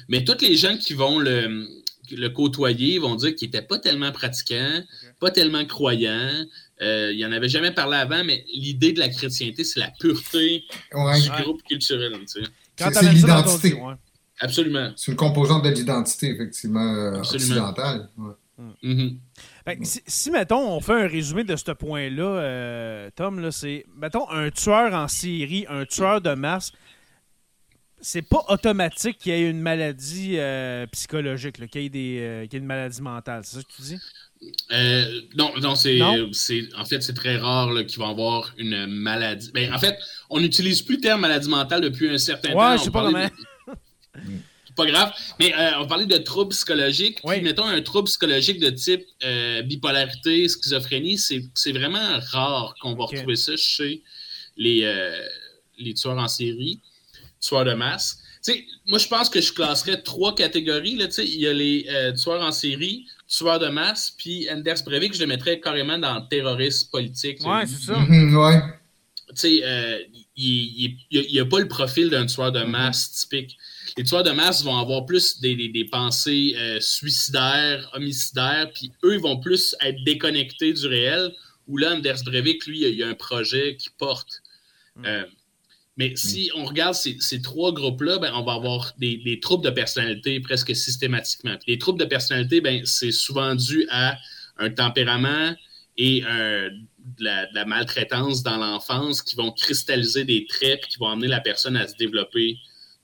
mais tous les gens qui vont le, le côtoyer vont dire qu'il n'était pas tellement pratiquant, pas tellement croyant. Euh, il n'en avait jamais parlé avant, mais l'idée de la chrétienté, c'est la pureté du groupe culturel. C'est l'identité. Absolument. C'est une composante de l'identité, effectivement, occidentale. Ben, si, mettons, on fait un résumé de ce point-là, euh, Tom, là, c'est, mettons, un tueur en série, un tueur de masse, c'est pas automatique qu'il y ait une maladie euh, psychologique, qu'il y, ait des, euh, une maladie mentale. C'est ça que tu dis? non, non, c'est, en fait, c'est très rare qu'il va avoir une maladie. Ben, en fait, on n'utilise plus le terme maladie mentale depuis un certain temps. Ouais, je sais pas comment. [laughs] pas grave. Mais euh, on parlait de troubles psychologiques. Puis, mettons un trouble psychologique de type euh, bipolarité, schizophrénie, c'est vraiment rare qu'on va retrouver ça chez les, euh, les tueurs en série, tueurs de masse. moi, je pense que je classerais trois catégories. Là, il y a les euh, tueurs en série, tueurs de masse, puis Anders Breivik, je le mettrais carrément dans le terrorisme politique. Ouais, c'est ça. Mhm, ouais. Euh, il n'y a, pas le profil d'un tueur de masse typique. Les tueurs de masse vont avoir plus des, pensées euh, suicidaires, homicidaires, puis eux, ils vont plus être déconnectés du réel, où là, Anders Breivik, lui, il y a un projet qui porte. Mm. Euh, mais si on regarde ces, trois groupes-là, ben, on va avoir des, troubles de personnalité presque systématiquement. les troubles de personnalité, ben, c'est souvent dû à un tempérament et de, la, maltraitance dans l'enfance qui vont cristalliser des traits qui vont amener la personne à se développer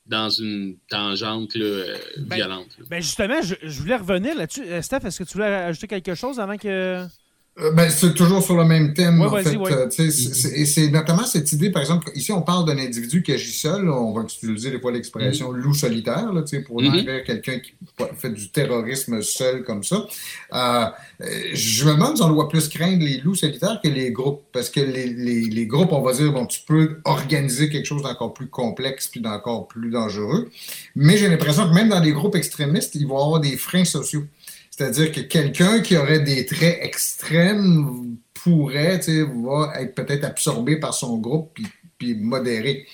dans une tangente euh, ben, violente. Ben justement, je, je, voulais revenir là-dessus. Euh, Steph, est-ce que tu voulais ajouter quelque chose avant que. Euh, ben, c'est toujours sur le même thème. en fait. Euh, c'est notamment cette idée, par exemple, ici on parle d'un individu qui agit seul. on va utiliser des fois l'expression mm-hmm. loup solitaire là, pour mm -hmm. quelqu'un qui fait du terrorisme seul comme ça. Euh, je me demande si on doit plus craindre les loups solitaires que les groupes. Parce que les, les, les groupes, on va dire, bon, tu peux organiser quelque chose d'encore plus complexe puis d'encore plus dangereux. Mais j'ai l'impression que même dans les groupes extrémistes, il va y avoir des freins sociaux. C'est-à-dire que quelqu'un qui aurait des traits extrêmes pourrait, va être peut-être absorbé par son groupe puis, puis modéré.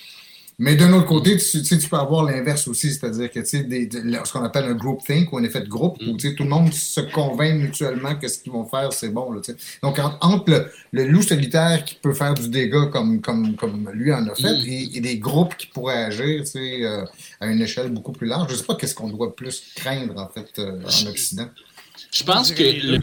Mais d'un autre côté, tu, tu peux avoir l'inverse aussi, c'est-à-dire que tu sais, ce qu'on appelle un group think ou un effet de groupe, où tout le monde se convainc mutuellement que ce qu'ils vont faire, c'est bon. Là, Donc, entre le, loup solitaire qui peut faire du dégât comme, comme, comme lui en a fait, et, des groupes qui pourraient agir euh, à une échelle beaucoup plus large, je ne sais pas qu'est-ce qu'on doit plus craindre en fait euh, en Occident. Je pense que le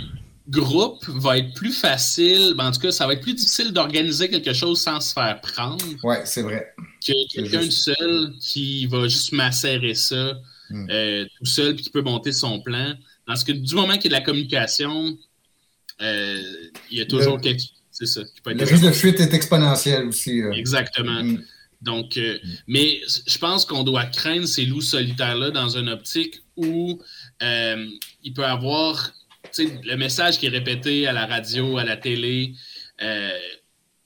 groupe va être plus facile, ben, en tout cas, ça va être plus difficile d'organiser quelque chose sans se faire prendre. Oui, c'est vrai. Que quelqu'un seul qui va juste macérer ça hmm. euh, tout seul puis qui peut monter son plan. Parce que du moment qu'il y a de la communication, euh, il y a toujours quelque c'est ça. le risque de fuite est exponentiel aussi. Euh. Exactement. Hmm. Donc, hmm. mais je pense qu'on doit craindre ces loups solitaires-là dans une optique où euh, il peut avoir le message qui est répété à la radio, à la télé, euh,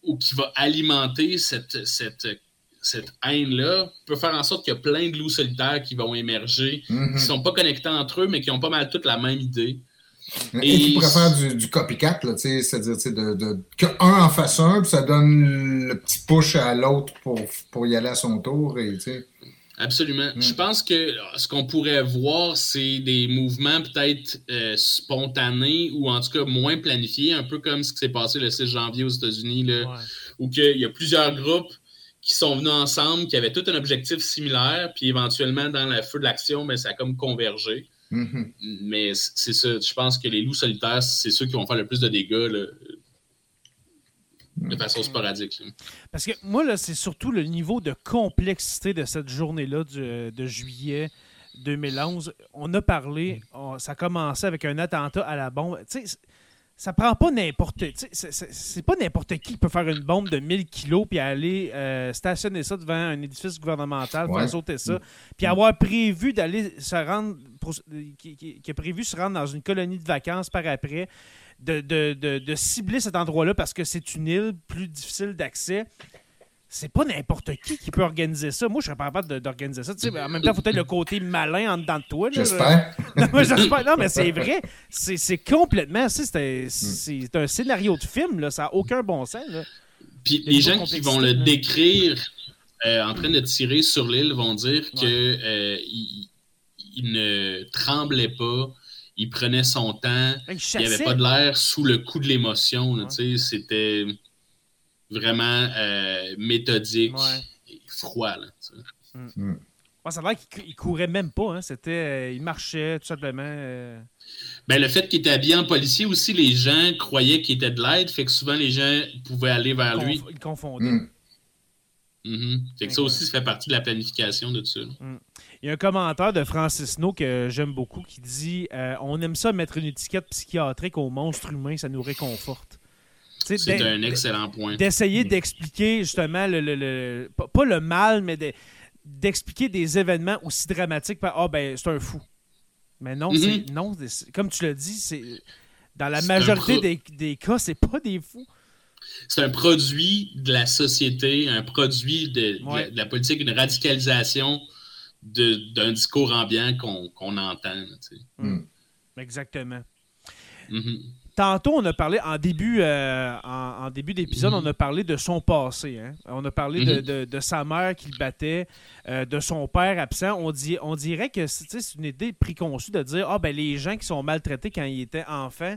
ou qui va alimenter cette, cette, cette haine-là, peut faire en sorte qu'il y a plein de loups solitaires qui vont émerger, qui ne mhm. sont pas connectés entre eux, mais qui ont pas mal toutes la même idée. Et, qui pourrait faire du, du copycat, c'est-à-dire de, en fasse un, puis ça donne le petit push à l'autre pour, pour y aller à son tour. Et, Absolument. Je mm. pense que ce qu'on pourrait voir, c'est des mouvements peut-être euh, spontanés ou en tout cas moins planifiés, un peu comme ce qui s'est passé le 6 janvier aux États-Unis, où il y a plusieurs groupes qui sont venus ensemble, qui avaient tout un objectif similaire, puis éventuellement, dans le feu de l'action, ben, ça a comme convergé. Mm-hmm. Mais c'est ça, je pense que les loups solitaires, c'est ceux qui vont faire le plus de dégâts de façon sporadique. Parce que moi, là, c'est surtout le niveau de complexité de cette journée-là de juillet 2011. On a parlé, ça a commencé avec un attentat à la bombe. Tu sais, ça prend pas n'importe c'est pas n'importe qui peut faire une bombe de 1000 kilos puis aller euh, stationner ça devant un édifice gouvernemental faire sauter ça puis avoir prévu d'aller se rendre qui, qui, a prévu se rendre dans une colonie de vacances par après de, cibler cet endroit-là parce que c'est une île plus difficile d'accès. C'est pas n'importe qui qui peut organiser ça. Moi, je serais pas capable d'organiser ça. en même temps, il faut être le côté malin en dedans de toi. [laughs] J'espère. non, mais c'est vrai. C'est complètement. C'est un scénario de film. Là. Ça n'a aucun bon sens. Puis les gens qui vont le décrire euh, en train de tirer sur l'île vont dire qu'il euh, ne tremblait pas il prenait son temps. Il n'y avait pas de l'air sous le coup de l'émotion. C'était vraiment euh, méthodique et froid. Là, mm. Mm. ça a l'air qu'il courait même pas. Hein. C'était, euh, il marchait tout simplement. Euh. Ben, le fait qu'il était habillé en policier aussi, les gens croyaient qu'il était de l'aide, fait que souvent les gens pouvaient aller vers lui. Ils confondaient. Mm. Mm-hmm. ça aussi, ça fait partie de la planification de tout ça. Il y a un commentaire de Francis No que j'aime beaucoup qui dit euh, On aime ça mettre une étiquette psychiatrique au monstre humain, ça nous réconforte. C'est un excellent point. D'essayer d'expliquer justement le, pas le mal, mais d'expliquer des événements aussi dramatiques par Ah ben c'est un fou. Mais non, mm-hmm. non comme tu l'as dit, c'est dans la majorité des, des, cas, c'est pas des fous. C'est un produit de la société, un produit de, de la politique, une radicalisation d'un discours ambiant qu'on entend. Hmm. Exactement. Mm-hmm. Tantôt, on a parlé, en début, euh, en, début d'épisode, mm-hmm. on a parlé de son passé. Hein. On a parlé de, mm-hmm. sa mère qui le battait, euh, de son père absent. On, dit, on dirait que c'est une idée préconçue de dire Ah, ben les gens qui sont maltraités quand ils étaient enfants,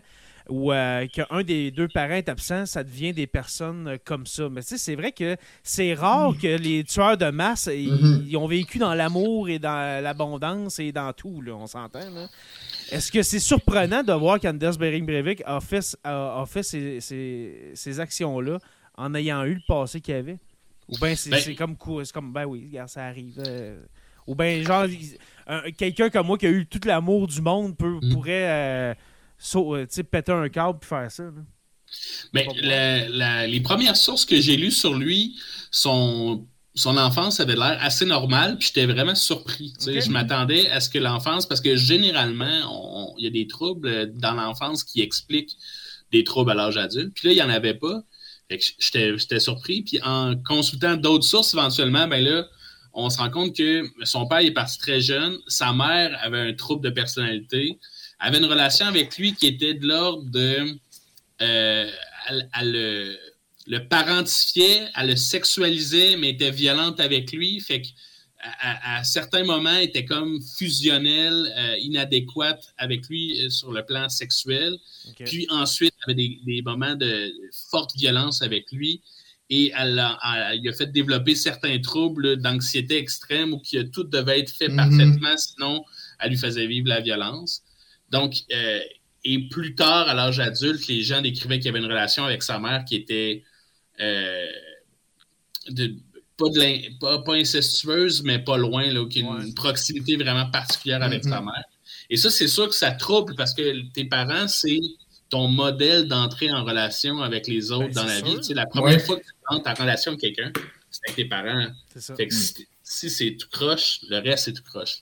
ou euh, qu'un des deux parents est absent, ça devient des personnes euh, comme ça. Mais tu sais, c'est vrai que c'est rare que les tueurs de masse, mm-hmm. ils, ont vécu dans l'amour et dans l'abondance et dans tout, là, on s'entend. Est-ce que c'est surprenant de voir qu'Anders Bering Breivik a fait, a, fait ces, ces, actions-là en ayant eu le passé qu'il avait? Ou bien c'est ben comme, comme, ben oui, ça arrive. Euh, ou bien, genre, quelqu'un comme moi qui a eu tout l'amour du monde peut, mm. pourrait so, euh, péter un câble et faire ça. Mais les premières sources que j'ai lues sur lui, son, son enfance avait l'air assez normale, puis j'étais vraiment surpris. Je m'attendais à ce que l'enfance, parce que généralement, il y a des troubles dans l'enfance qui expliquent des troubles à l'âge adulte, puis là, il n'y en avait pas. J'étais surpris, puis en consultant d'autres sources éventuellement, ben là, on se rend compte que son père est parti très jeune, sa mère avait un trouble de personnalité, avait une relation avec lui qui était de l'ordre de. Euh, elle, le, le, parentifiait, elle le sexualisait, mais était violente avec lui. Fait que à, certains moments, était comme fusionnelle, euh, inadéquate avec lui euh, sur le plan sexuel. Puis ensuite, avait des, des, moments de forte violence avec lui. Et elle a, il a fait développer certains troubles d'anxiété extrême que tout devait être fait mm-hmm. parfaitement, sinon elle lui faisait vivre la violence. Donc, euh, et plus tard, à l'âge adulte, les gens décrivaient qu'il y avait une relation avec sa mère qui était euh, pas, pas, incestueuse, mais pas loin, là, qui une proximité vraiment particulière avec sa mm-hmm. mère. Et ça, c'est sûr que ça trouble parce que tes parents, c'est ton modèle d'entrée en relation avec les autres ben, dans la vie. Tu la première fois que tu entres en relation avec quelqu'un, c'est avec tes parents. Ça. Fait que si c'est tout croche, le reste, c'est tout croche.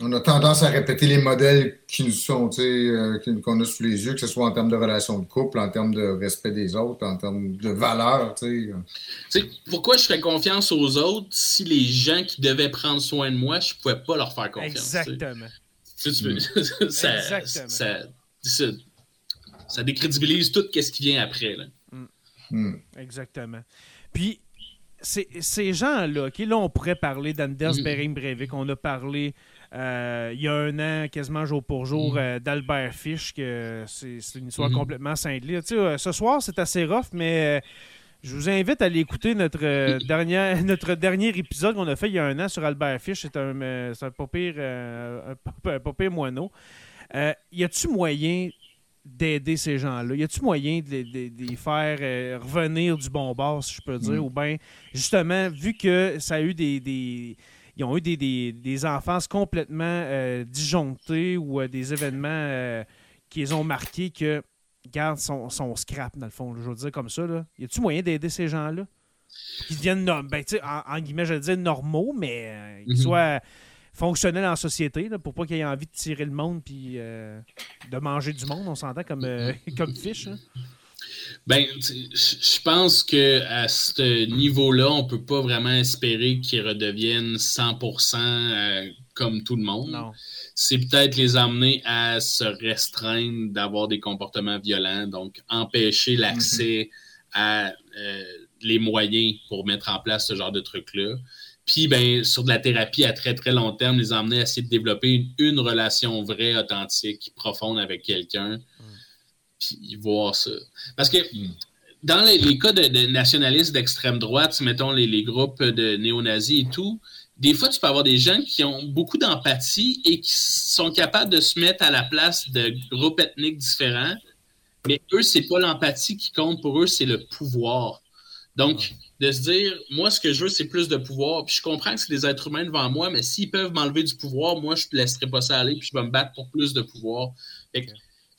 On a tendance à répéter les modèles qui nous sont, euh, qu'on a sous les yeux, que ce soit en termes de relations de couple, en termes de respect des autres, en termes de valeurs. pourquoi je ferais confiance aux autres si les gens qui devaient prendre soin de moi, je ne pouvais pas leur faire confiance? Exactement. ça, Ça, ça, décrédibilise tout ce qui vient après. Là. Mm. Mm. Exactement. Puis, ces gens-là, là, on pourrait parler d'Anders mm. Bering Breivik, on a parlé euh, il y a un an, quasiment jour pour jour, mm. euh, d'Albert Fish, que c'est une histoire mm-hmm. complètement cinglée. Euh, ce soir, c'est assez rough, mais je vous invite à aller écouter notre, dernier, [laughs] notre dernier épisode qu'on a fait il y a un an sur Albert Fish. C'est un, un pas pire, un, pire moineau. y a-tu moyen d'aider ces gens-là? Y a-t-il moyen de, les faire euh, revenir du bon bord, si je peux dire? Mm. Ou bien, justement, vu que ça a eu des. ils ont eu des, des, enfances complètement euh, disjonctées ou euh, des événements qui les ont marqués que, regarde, son, son scrap, dans le fond. je veux dire comme ça. Là. Y a-t-il moyen d'aider ces gens-là? Qui deviennent, ben, en, en, guillemets, je veux dire normaux, mais qu'ils mm-hmm. soient fonctionnel en société là, pour pas qu'il ait envie de tirer le monde puis euh, de manger du monde, on s'entend comme, euh, comme fiche. Ben, je pense que à ce niveau-là, on peut pas vraiment espérer qu'ils redeviennent 100% euh, comme tout le monde. C'est peut-être les amener à se restreindre d'avoir des comportements violents, donc empêcher l'accès à les moyens pour mettre en place ce genre de trucs-là. Puis, ben, sur de la thérapie à très, très long terme, les emmener à essayer de développer une, relation vraie, authentique, profonde avec quelqu'un. Puis, voir ça. Parce que dans les, cas de, nationalistes d'extrême droite, mettons les, les groupes de néo-nazis et tout, des fois, tu peux avoir des gens qui ont beaucoup d'empathie et qui sont capables de se mettre à la place de groupes ethniques différents. Mais eux, c'est pas l'empathie qui compte pour eux, c'est le pouvoir. Donc, de se dire, moi, ce que je veux, c'est plus de pouvoir. Puis je comprends que c'est des êtres humains devant moi, mais s'ils peuvent m'enlever du pouvoir, moi, je ne laisserai pas ça aller, puis je vais me battre pour plus de pouvoir. je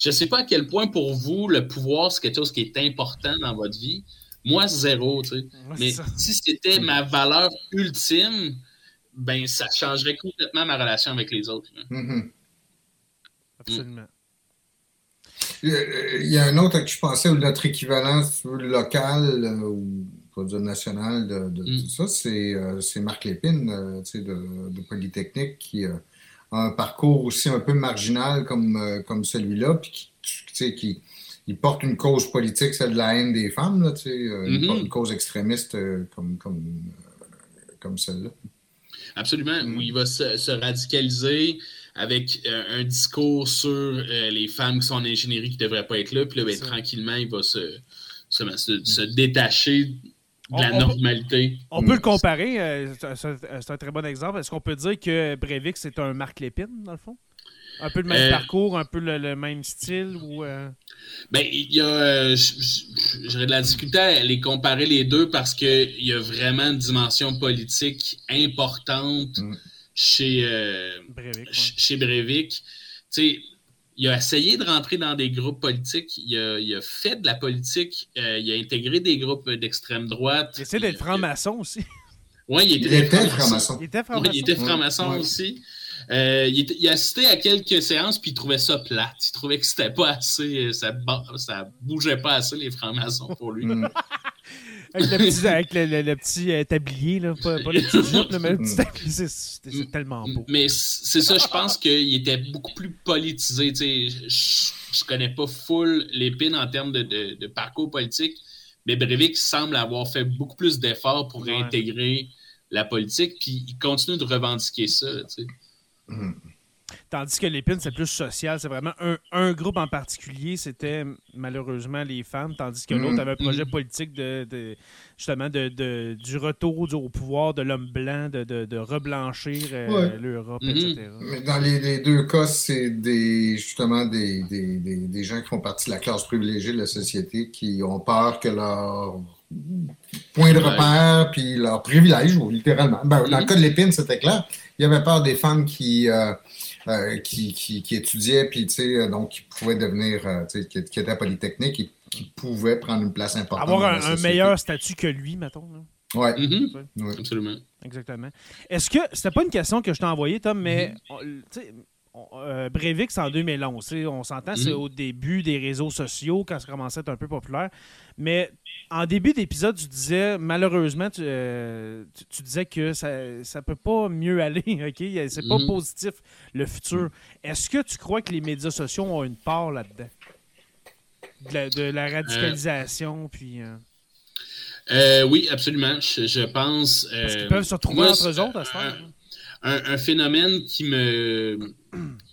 ne sais pas à quel point pour vous, le pouvoir, c'est quelque chose qui est important dans votre vie. Moi, zéro, tu sais. mais si c'était ma valeur ultime, ben ça changerait complètement ma relation avec les autres. Mm-hmm. Absolument. Il y a un autre que je pensais, notre équivalent local, euh, pas dire national de, mm. tout ça, c'est Marc Lépine de, de, Polytechnique qui a un parcours aussi un peu marginal comme, comme celui-là, puis qui, qui il porte une cause politique, celle de la haine des femmes. Là, Il mm-hmm. porte une cause extrémiste comme, comme, comme celle-là. Absolument. Où il va se, radicaliser avec euh, un discours sur euh, les femmes qui sont en ingénierie qui ne devraient pas être là. Puis là, ben, tranquillement, il va se, se, détacher de la normalité. on peut le comparer. Euh, c'est un, très bon exemple. Est-ce qu'on peut dire que Breivik, c'est un Marc Lépine, dans le fond? Un peu le même parcours, un peu le, même style ou Ben, il y a. J'aurais de la difficulté à les comparer les deux parce qu'il y a vraiment une dimension politique importante. Mm chez, euh, Breivik, chez Breivik. Il a essayé de rentrer dans des groupes politiques, il a, fait de la politique, euh, il a intégré des groupes d'extrême droite. Il essaie d'être franc-maçon aussi. Oui, il était, franc-maçon. Il était franc-maçon. aussi. Euh, il, a assisté à quelques séances puis il trouvait ça plate. Il trouvait que c'était pas assez, ça, ça bougeait pas assez les francs-maçons pour lui. Mm. Avec le petit, avec le, petit euh, tablier, là. Pas, le petit jupe, mais le petit tablier, c'est tellement beau. Mais c'est ça, je pense qu'il était beaucoup plus politisé. Je, je connais pas full l'épine en termes de, de, parcours politique, mais Breivik semble avoir fait beaucoup plus d'efforts pour réintégrer la politique, puis il continue de revendiquer ça. sais. Tandis que l'épine, c'est plus social. C'est vraiment un, groupe en particulier. C'était malheureusement les femmes. Tandis que l'autre mm-hmm. avait un projet mm-hmm. politique de, justement de, du retour au pouvoir de l'homme blanc, de, reblanchir euh, l'Europe, mm-hmm. etc. Mais dans les, deux cas, c'est des justement des, des, gens qui font partie de la classe privilégiée de la société qui ont peur que leur point de repère puis leur privilège, littéralement. Ben, dans le cas de l'épine, c'était clair. Il y avait peur des femmes qui. Euh, euh, qui, qui, qui, étudiait, puis euh, donc qui pouvait devenir, euh, qui, qui, était à Polytechnique et qui pouvait prendre une place importante. Avoir un, meilleur statut que lui, mettons. Oui, mm-hmm. absolument. Exactement. Est-ce que, c'était pas une question que je t'ai envoyée, Tom, mais mm-hmm. Euh, Breivik, c'est en 2011. On s'entend, c'est mhm. au début des réseaux sociaux, quand ça commençait à être un peu populaire. Mais en début d'épisode, tu disais, malheureusement, tu, euh, disais que ça ne peut pas mieux [laughs] aller. OK? C'est pas mhm. positif, le futur. Est-ce que tu crois que les médias sociaux ont une part là-dedans? De, la, radicalisation, euh. puis... oui, absolument. Je, pense. Parce qu'ils peuvent se retrouver entre eux autres à ce temps un, phénomène qui me,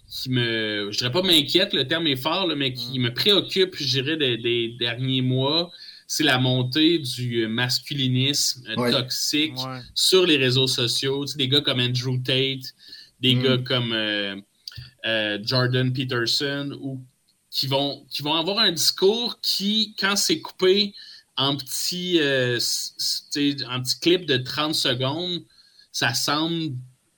qui me, je dirais pas m'inquiète, le terme est fort, mais qui me préoccupe, je dirais, des, derniers mois, c'est la montée du masculinisme toxique sur les réseaux sociaux. Tu sais, des gars comme Andrew Tate, des mm. gars comme euh, euh, Jordan Peterson, ou qui vont, qui vont avoir un discours qui, quand c'est coupé en petits, euh, en petits clips de 30 secondes, ça semble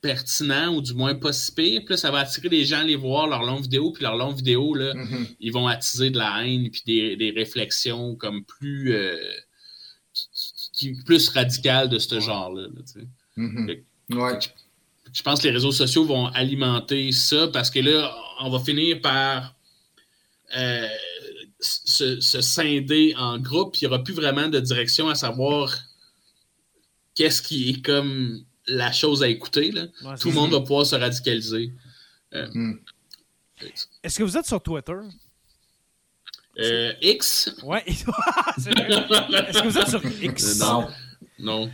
pertinent ou du moins pas si pire. Puis ça va attirer les gens à aller voir leurs longues vidéos. Puis leurs longues vidéos, là, mm-hmm. ils vont attiser de la haine puis des, des réflexions comme plus, euh, qui, plus radicales de ce genre-là. Mm-hmm. Je pense que les réseaux sociaux vont alimenter ça parce que là, on va finir par euh, se, se, scinder en groupe. Il n'y aura plus vraiment de direction à savoir qu'est-ce qui est comme la chose à écouter. Là. Tout le monde va pouvoir se radicaliser. Euh, hmm. Est-ce que vous êtes sur Twitter? Euh, X? Ouais. [laughs] Est-ce que vous êtes sur X? Non. Non.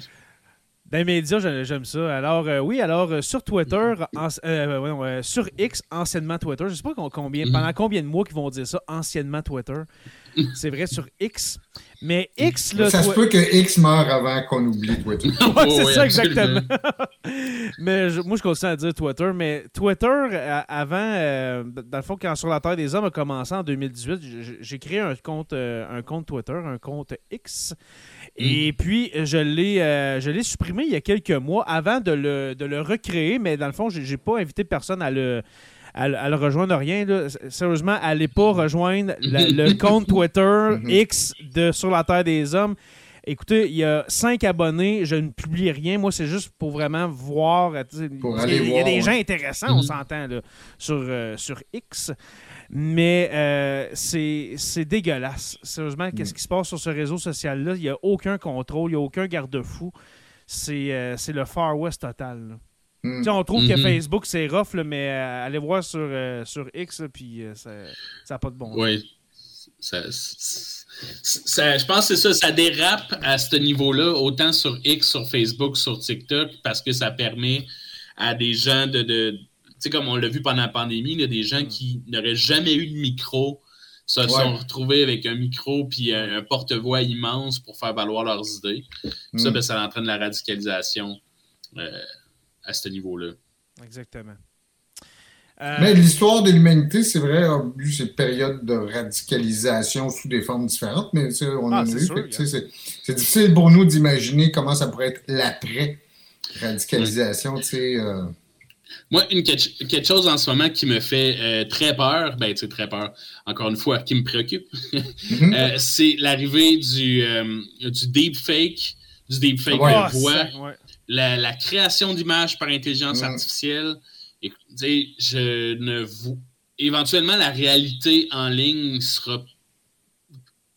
Dans les médias, j'aime ça. Alors, euh, oui, alors, sur Twitter, sur X, anciennement Twitter, je ne sais pas combien, pendant combien de mois qu'ils vont dire ça, anciennement Twitter. C'est vrai sur X. Mais X, là. Ça se peut que X meure avant qu'on oublie Twitter. [laughs] ouais, c'est ça, exactement. [laughs] mais moi, je continue à dire Twitter. Mais Twitter, avant, euh, dans le fond, quand Sur la Terre des Hommes a commencé en 2018, j'ai créé un compte, euh, un compte Twitter, un compte X. Et mm. puis, je l'ai, euh, je l'ai supprimé il y a quelques mois avant de le, de le recréer. Mais dans le fond, j'ai pas invité personne à le elle, elle rejoindre rien. Sérieusement, allez pas rejoindre le [laughs] compte Twitter mhm. X de Sur la Terre des Hommes. écoutez, il y a cinq abonnés, je ne publie rien. Moi, c'est juste pour vraiment voir. Pour il, y a des gens intéressants, on mhm. s'entend, sur, euh, sur X. Mais euh, c'est dégueulasse. Sérieusement, qu'est-ce mm. qui se passe sur ce réseau social-là? Il n'y a aucun contrôle, il n'y a aucun garde-fou. C'est le Far West total. Mm. On trouve que mm-hmm. Facebook, c'est rough, mais allez voir sur, sur X, puis ça n'a pas de bon Oui. Ça, je pense que c'est ça, ça dérape à ce niveau-là, autant sur X, sur Facebook, sur TikTok, parce que ça permet à des gens de. tu sais, comme on l'a vu pendant la pandémie, des gens mm. qui n'auraient jamais eu de micro se sont retrouvés avec un micro puis un, porte-voix immense pour faire valoir leurs idées. Ça, mm. ben, ça entraîne la radicalisation euh, à ce niveau-là. Exactement. Euh, Mais l'histoire de l'humanité, c'est vrai, a eu ces périodes de radicalisation sous des formes différentes, mais on ah, en a eu. C'est difficile pour nous d'imaginer comment ça pourrait être l'après-radicalisation. Euh. Moi, une, quelque chose en ce moment qui me fait euh, très peur, ben, tu très peur, encore une fois, qui me préoccupe, mm-hmm. [laughs] c'est l'arrivée du, du deepfake, du deepfake de voix, la, création d'images par intelligence artificielle je ne vous. Éventuellement, la réalité en ligne sera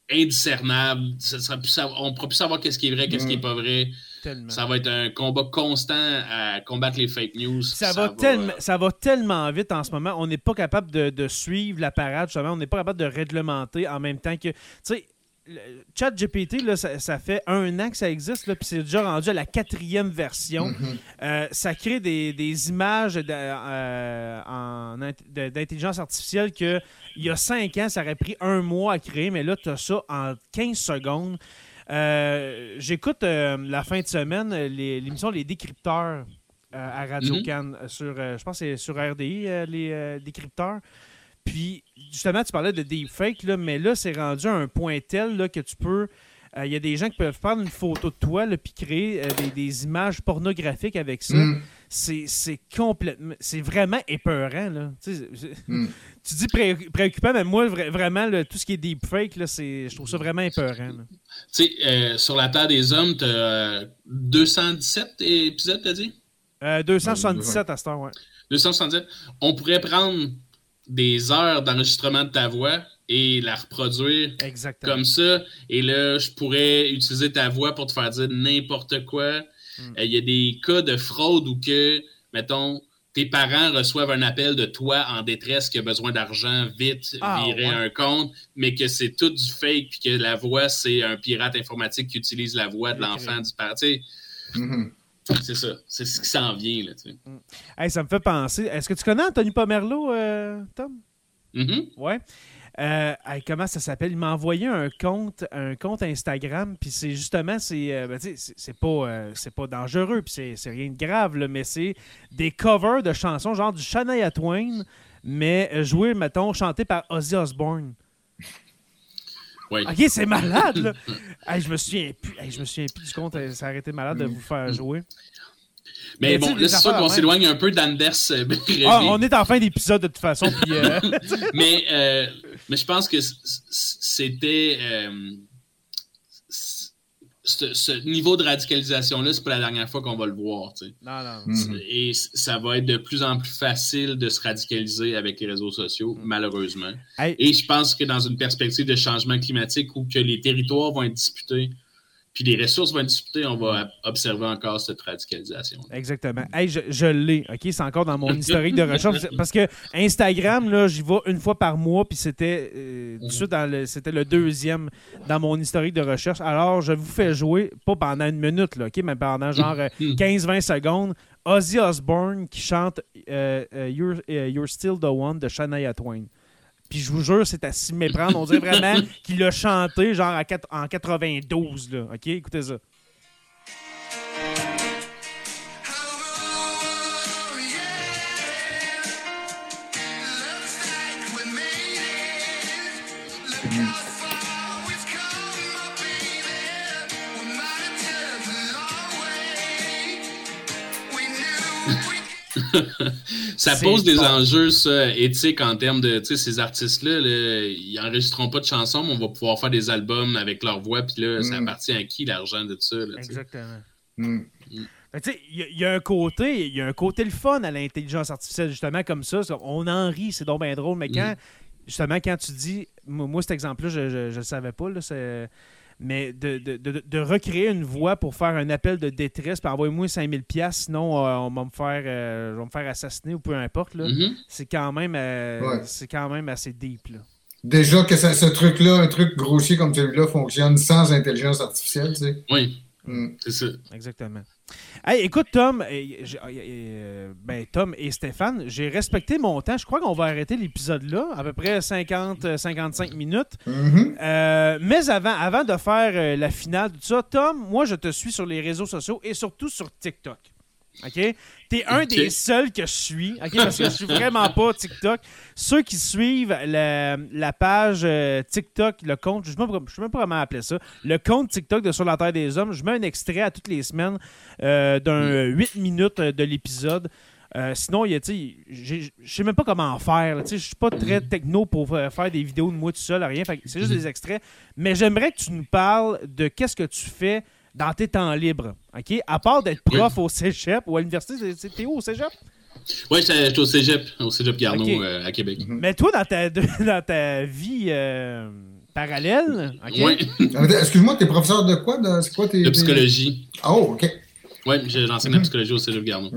indiscernable. on ne pourra plus savoir qu'est-ce qui est vrai, qu'est-ce qui n'est pas vrai. Ça va être un combat constant à combattre les fake news. Ça, va, tellement, ça va tellement vite en ce moment. On n'est pas capable de, suivre la parade. On n'est pas capable de réglementer en même temps que. Tu sais, Chat GPT, là, ça, fait un an que ça existe, puis c'est déjà rendu à la quatrième version. Mm-hmm. Euh, ça crée des, images euh, d'intelligence artificielle que il y a cinq ans, ça aurait pris un mois à créer, mais là, tu as ça en 15 secondes. Euh, j'écoute la fin de semaine l'émission Les Décrypteurs à Radio mm-hmm. Cannes, sur, je pense c'est sur RDI, les décrypteurs. Puis, justement, tu parlais de deepfake, là, mais là, c'est rendu à un point tel là, que tu peux. Il euh, y a des gens qui peuvent prendre une photo de toi puis créer euh, des, images pornographiques avec ça. Mm. C'est complètement. C'est vraiment épeurant. Là. Mm. [laughs] Tu dis préoccupant, mais moi, vraiment, tout ce qui est deepfake, là, je trouve ça vraiment épeurant. Tu sais, euh, sur la Terre des Hommes, tu as 217 épisodes, t'as dit? 277 à ce temps, ouais. 277. On pourrait prendre des heures d'enregistrement de ta voix et la reproduire comme ça. Et là, je pourrais utiliser ta voix pour te faire dire n'importe quoi. Hmm. Euh, il y a des cas de fraude où que, mettons, tes parents reçoivent un appel de toi en détresse qui a besoin d'argent vite, ah, virer un compte, mais que c'est tout du fake, puis que la voix, c'est un pirate informatique qui utilise la voix de l'enfant du père. C'est ça. C'est ce qui s'en vient, là, tu sais. Mm. ça me fait penser. Est-ce que tu connais Anthony Pomerleau, euh, Tom? Mm-hmm. Ouais. Euh, comment ça s'appelle? Il m'a envoyé un compte, un compte Instagram, puis c'est justement, c'est euh, ben, c'est pas, c'est pas dangereux, puis c'est rien de grave, là, mais c'est des covers de chansons, genre du Shania Twain, mais joué, mettons, chanté par Ozzy Osbourne. Ok, c'est malade, là. [laughs] je me souviens plus. je me souviens plus du compte. Ça a été malade de vous faire jouer. Mais, bon, là, c'est sûr qu'on s'éloigne un peu d'Anders euh, [laughs] ah, on est en fin d'épisode de toute façon. Euh, [laughs] mais, euh, mais je pense que c'était ce, niveau de radicalisation-là, c'est pas la dernière fois qu'on va le voir. Non, non. Mm-hmm. Et ça va être de plus en plus facile de se radicaliser avec les réseaux sociaux, mm. malheureusement. Et je pense que dans une perspective de changement climatique où que les territoires vont être disputés, puis les ressources vont être on va observer encore cette radicalisation. Exactement. Hey, je, l'ai, OK? C'est encore dans mon [laughs] historique de recherche. Parce que Instagram, là, j'y vais une fois par mois, puis c'était euh, le, c'était le deuxième dans mon historique de recherche. Alors, je vous fais jouer, pas pendant une minute, là, OK? Mais pendant genre 15-20 euh, secondes, Ozzy Osbourne qui chante euh, You're, You're, Still the One de Shania Twain. Puis je vous jure, c'est à s'y méprendre. On dirait vraiment [laughs] qu'il l'a chanté genre à 4... en 92. Là. OK? Écoutez ça. [laughs] ça pose des enjeux éthiques en termes de, ces artistes-là, ils enregistreront pas de chansons, mais on va pouvoir faire des albums avec leur voix, puis là, ça mm. appartient à qui l'argent de ça? Exactement. Mm. Il y, a un côté, il y a un côté le fun à l'intelligence artificielle, justement, comme ça. On en rit, c'est donc bien drôle, mais quand, mm. justement, quand tu dis, moi, cet exemple-là, je ne le savais pas, là, c'est mais de, de, de, recréer une voix pour faire un appel de détresse, puis envoyer-moi 5000 pièces sinon euh, on va me faire euh, me faire assassiner ou peu importe. Mm-hmm. C'est quand même euh, c'est quand même assez deep. Là. Déjà que ce truc-là, un truc grossier comme celui-là, fonctionne sans intelligence artificielle, tu sais. Oui. Mm. C'est ça. Exactement. Hey, écoute, Tom, euh, ben, Tom et Stéphane, j'ai respecté mon temps. Je crois qu'on va arrêter l'épisode là, à peu près 50-55 minutes. Mm-hmm. Euh, mais avant, avant de faire euh, la finale, tout ça, Tom, moi, je te suis sur les réseaux sociaux et surtout sur TikTok. OK? T'es un des seuls que je suis, OK? Parce que je suis vraiment pas TikTok. Ceux qui suivent la, page euh, TikTok, le compte, je ne sais même pas comment appeler ça, le compte TikTok de Sur la Terre des Hommes, je mets un extrait à toutes les semaines euh, d'un 8 minutes de l'épisode. Euh, sinon, je ne sais même pas comment faire. Je suis pas très techno pour faire des vidéos de moi tout seul, rien. C'est juste des extraits. Mais j'aimerais que tu nous parles de qu'est-ce que tu fais dans tes temps libres, OK? À part d'être prof au cégep ou à l'université, t'es où au cégep? Oui, j'étais au cégep, au cégep Garneau euh, à Québec. Mhm. Mais toi, dans ta, [laughs] dans ta vie euh, parallèle, OK? Oui. [laughs] Excuse-moi, t'es professeur de quoi? C'est quoi tes, De psychologie. Oh, OK. Oui, j'enseigne la mhm. psychologie au Cégep Garneau.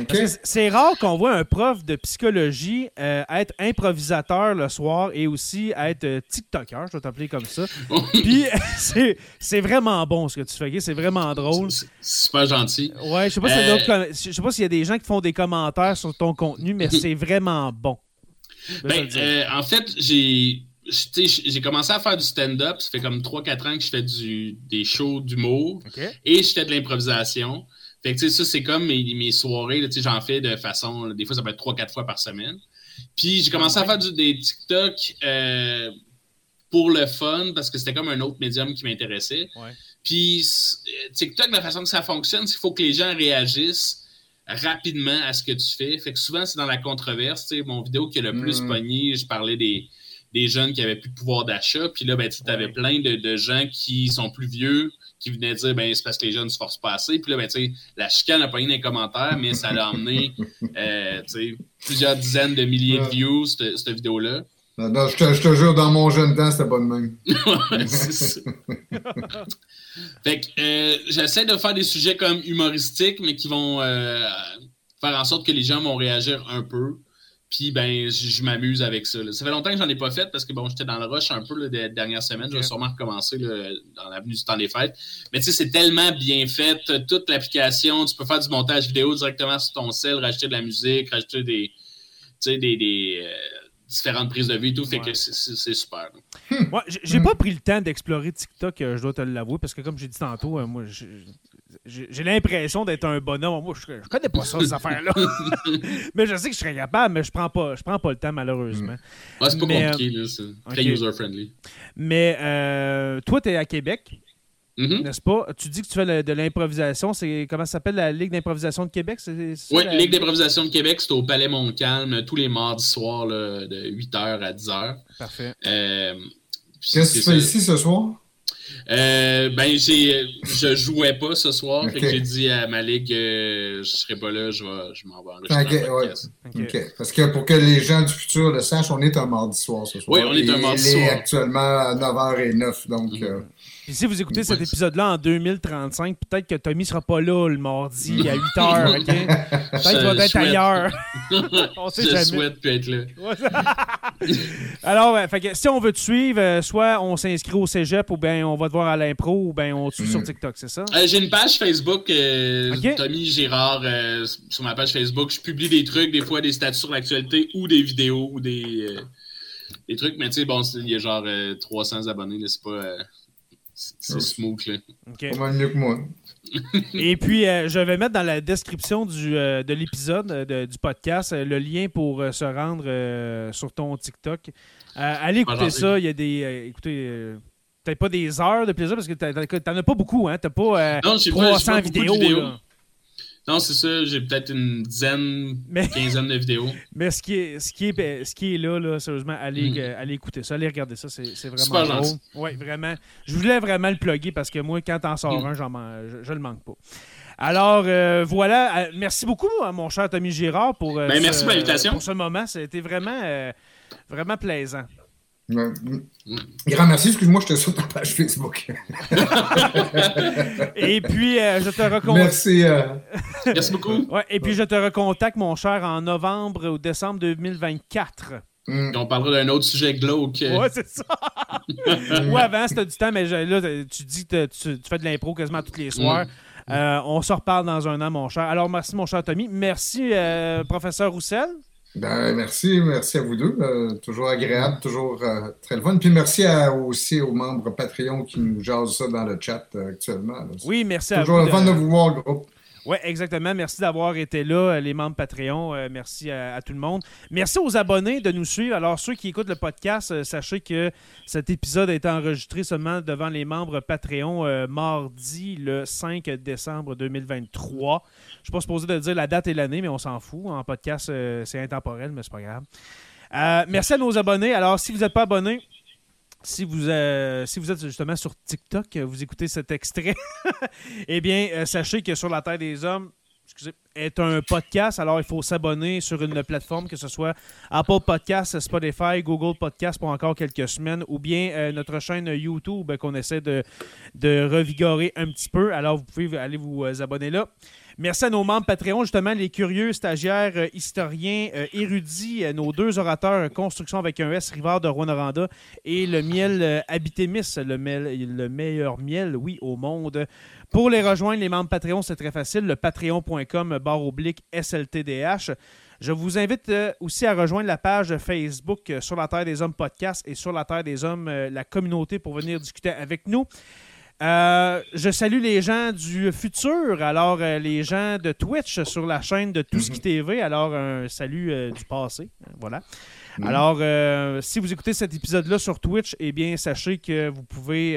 C'est rare qu'on voit un prof de psychologie euh, être improvisateur le soir et aussi être euh, TikToker, je vais t'appeler comme ça. [laughs] Puis [laughs] c'est vraiment bon ce que tu fais, c'est vraiment drôle. C'est super gentil. Ouais, je sais pas euh, je sais pas s'il y a des gens qui font des commentaires sur ton contenu, mais c'est vraiment bon. Ben, en fait, j'ai j'ai commencé à faire du stand-up. Ça fait comme 3-4 ans que je fais du, des shows d'humour. Et je fais de l'improvisation. Fait que, ça, c'est comme mes, mes soirées, j'en fais de façon, des fois, ça peut être trois, quatre fois par semaine. Puis, j'ai commencé à faire des TikTok euh, pour le fun, parce que c'était comme un autre médium qui m'intéressait. Puis, TikTok, la façon que ça fonctionne, c'est qu'il faut que les gens réagissent rapidement à ce que tu fais. Fait que souvent, c'est dans la controverse. mon vidéo qui a le plus mm. pogné, je parlais des, des jeunes qui avaient plus de pouvoir d'achat. Puis là, ben, tu avais plein de, de, gens qui sont plus vieux, qui venaient dire ben c'est parce que les jeunes ne se forcent pas assez. Puis là, ben, la chicane n'a pas eu les commentaires, mais ça l'a emmené [laughs] euh, plusieurs dizaines de milliers de views, cette, vidéo-là. Non, je, te, je, te, jure, dans mon jeune temps, c'était pas de même. [laughs] [laughs] fait que euh, j'essaie de faire des sujets comme humoristiques, mais qui vont euh, faire en sorte que les gens vont réagir un peu. Puis, ben, je, m'amuse avec ça. Ça fait longtemps que j'en ai pas fait parce que, bon, j'étais dans le rush un peu là, des dernières semaines. Je vais sûrement recommencer dans l'avenue du temps des fêtes. Mais, tu sais, c'est tellement bien fait. Toute l'application, tu peux faire du montage vidéo directement sur ton cell, rajouter de la musique, rajouter des, euh, différentes prises de vue et tout. Fait que c'est super. Moi, j'ai pas pris le temps d'explorer TikTok, euh, je dois te l'avouer, parce que, comme j'ai dit tantôt, euh, moi, j'ai l'impression d'être un bonhomme. Moi, je, connais pas ça, ces affaires-là. [laughs] mais je sais que je serais capable, mais je prends pas, je prends pas le temps, malheureusement. c'est pas compliqué, là. C'est très user-friendly. Mais euh, toi, tu es à Québec. Mm-hmm. N'est-ce pas? Tu dis que tu fais de l'improvisation. C'est comment ça s'appelle la Ligue d'improvisation de Québec? oui, la Ligue d'improvisation de Québec, c'est au Palais Montcalm tous les mardis soirs de 8h à 10h. Parfait. Euh, Qu'est-ce que tu fais ici ce soir? Euh, ben, j'ai, je jouais pas ce soir. j'ai dit à ma ligue, euh, je serai pas là, je, vais, je m'en vais okay, Parce que pour que les gens du futur le sachent, on est un mardi soir ce soir. Oui, on est un mardi soir. Il est actuellement à 9h09. Donc, mm-hmm. euh, si vous écoutez cet épisode-là en 2035, peut-être que Tommy sera pas là le mardi à 8 [laughs] h, OK? Peut-être qu'il va être ailleurs. [laughs] on sait je souhaite être là. [laughs] Alors, si on veut te suivre, euh, soit on s'inscrit au cégep ou bien on va te voir à l'impro ou bien on te suit sur mm. TikTok, c'est ça? Euh, j'ai une page Facebook, euh, Tommy Girard, sur ma page Facebook. Je publie des trucs, des fois des statuts sur l'actualité ou des vidéos ou des, des trucs. Mais tu sais, bon, il y a genre 300 abonnés, c'est pas c'est smooth, là. Pas mieux que moi. [laughs] Et puis, euh, je vais mettre dans la description du, euh, de l'épisode, euh, du podcast, le lien pour se rendre sur ton TikTok. allez écouter ça. Il y a des. écoutez. Peut-être pas des heures de plaisir parce que t'en as pas beaucoup, hein? T'as pas 300 vidéos. Non, c'est ça. J'ai peut-être une dizaine, une quinzaine de vidéos. [laughs] Mais ce qui est, ce qui est, ce qui est là, là sérieusement, allez, mm. euh, allez écouter ça, allez regarder ça. C'est, c'est vraiment drôle. Oui, vraiment. Je voulais vraiment le plugger parce que moi, quand t'en sors mm. un, j'en, je, je, le manque pas. Alors, euh, voilà. Euh, merci beaucoup, mon cher Tommy Girard, pour, ben, merci pour, l'invitation. pour ce moment. C'était vraiment, vraiment plaisant. Grand merci, excuse-moi, je te saute ta page Facebook. [laughs] et puis, euh, je te recontacte. Merci. Euh. merci beaucoup. Ouais, et puis, je te recontacte, mon cher, en novembre ou décembre 2024. Mm. On parlera d'un autre sujet glauque. Ouais, c'est ça. [laughs] Ou avant, c'était du temps, mais là, tu dis que tu, fais de l'impro quasiment tous les soirs. Mm. Euh, on se reparle dans un an, mon cher. Alors, merci, mon cher Tommy. Merci, professeur Roussel. Ben, merci, merci à vous deux. Euh, toujours agréable, toujours euh, très le fun. Puis merci aussi aux membres Patreon qui nous jasent ça dans le chat euh, actuellement. Oui, merci à vous. Toujours le fun de vous voir, groupe. Oui, exactement. Merci d'avoir été là, euh, les membres Patreon. Euh, merci à, tout le monde. Merci aux abonnés de nous suivre. Alors, ceux qui écoutent le podcast, euh, sachez que cet épisode a été enregistré seulement devant les membres Patreon mardi le 5 décembre 2023. Je suis pas supposé de dire la date et l'année, mais on s'en fout. En podcast, c'est intemporel, mais c'est pas grave. merci à nos abonnés. Alors, si vous n'êtes pas abonné, si vous, euh, si vous êtes justement sur TikTok, euh, vous écoutez cet extrait, [laughs] eh bien, euh, sachez que Sur la Terre des Hommes excusez, est un podcast. Alors, il faut s'abonner sur une plateforme, que ce soit Apple Podcast, Spotify, Google Podcast pour encore quelques semaines, ou bien notre chaîne YouTube qu'on essaie de revigorer un petit peu. Alors, vous pouvez aller vous abonner là. Merci à nos membres Patreon, justement, les curieux, stagiaires, euh, historiens, euh, érudits, euh, nos deux orateurs, Construction avec un S, Rivard de Rwanda et le miel Habitémis, le, le meilleur miel, oui, au monde. Pour les rejoindre, les membres Patreon, c'est très facile, le patreon.com barre oblique SLTDH. Je vous invite aussi à rejoindre la page Facebook Sur la Terre des Hommes podcast et Sur la Terre des Hommes, la communauté, pour venir discuter avec nous. Euh, je salue les gens du futur, alors euh, les gens de Twitch sur la chaîne de Tout ce qui TV, alors un salut euh, du passé, voilà. Mhm. Alors, si vous écoutez cet épisode-là sur Twitch, eh bien, sachez que vous pouvez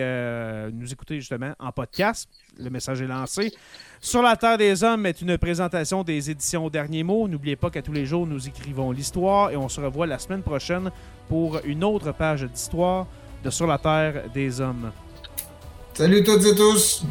nous écouter justement en podcast. Le message est lancé. Sur la Terre des Hommes est une présentation des éditions Derniers Mots. N'oubliez pas qu'à tous les jours, nous écrivons l'histoire et on se revoit la semaine prochaine pour une autre page d'histoire de Sur la Terre des Hommes. Salut toutes et tous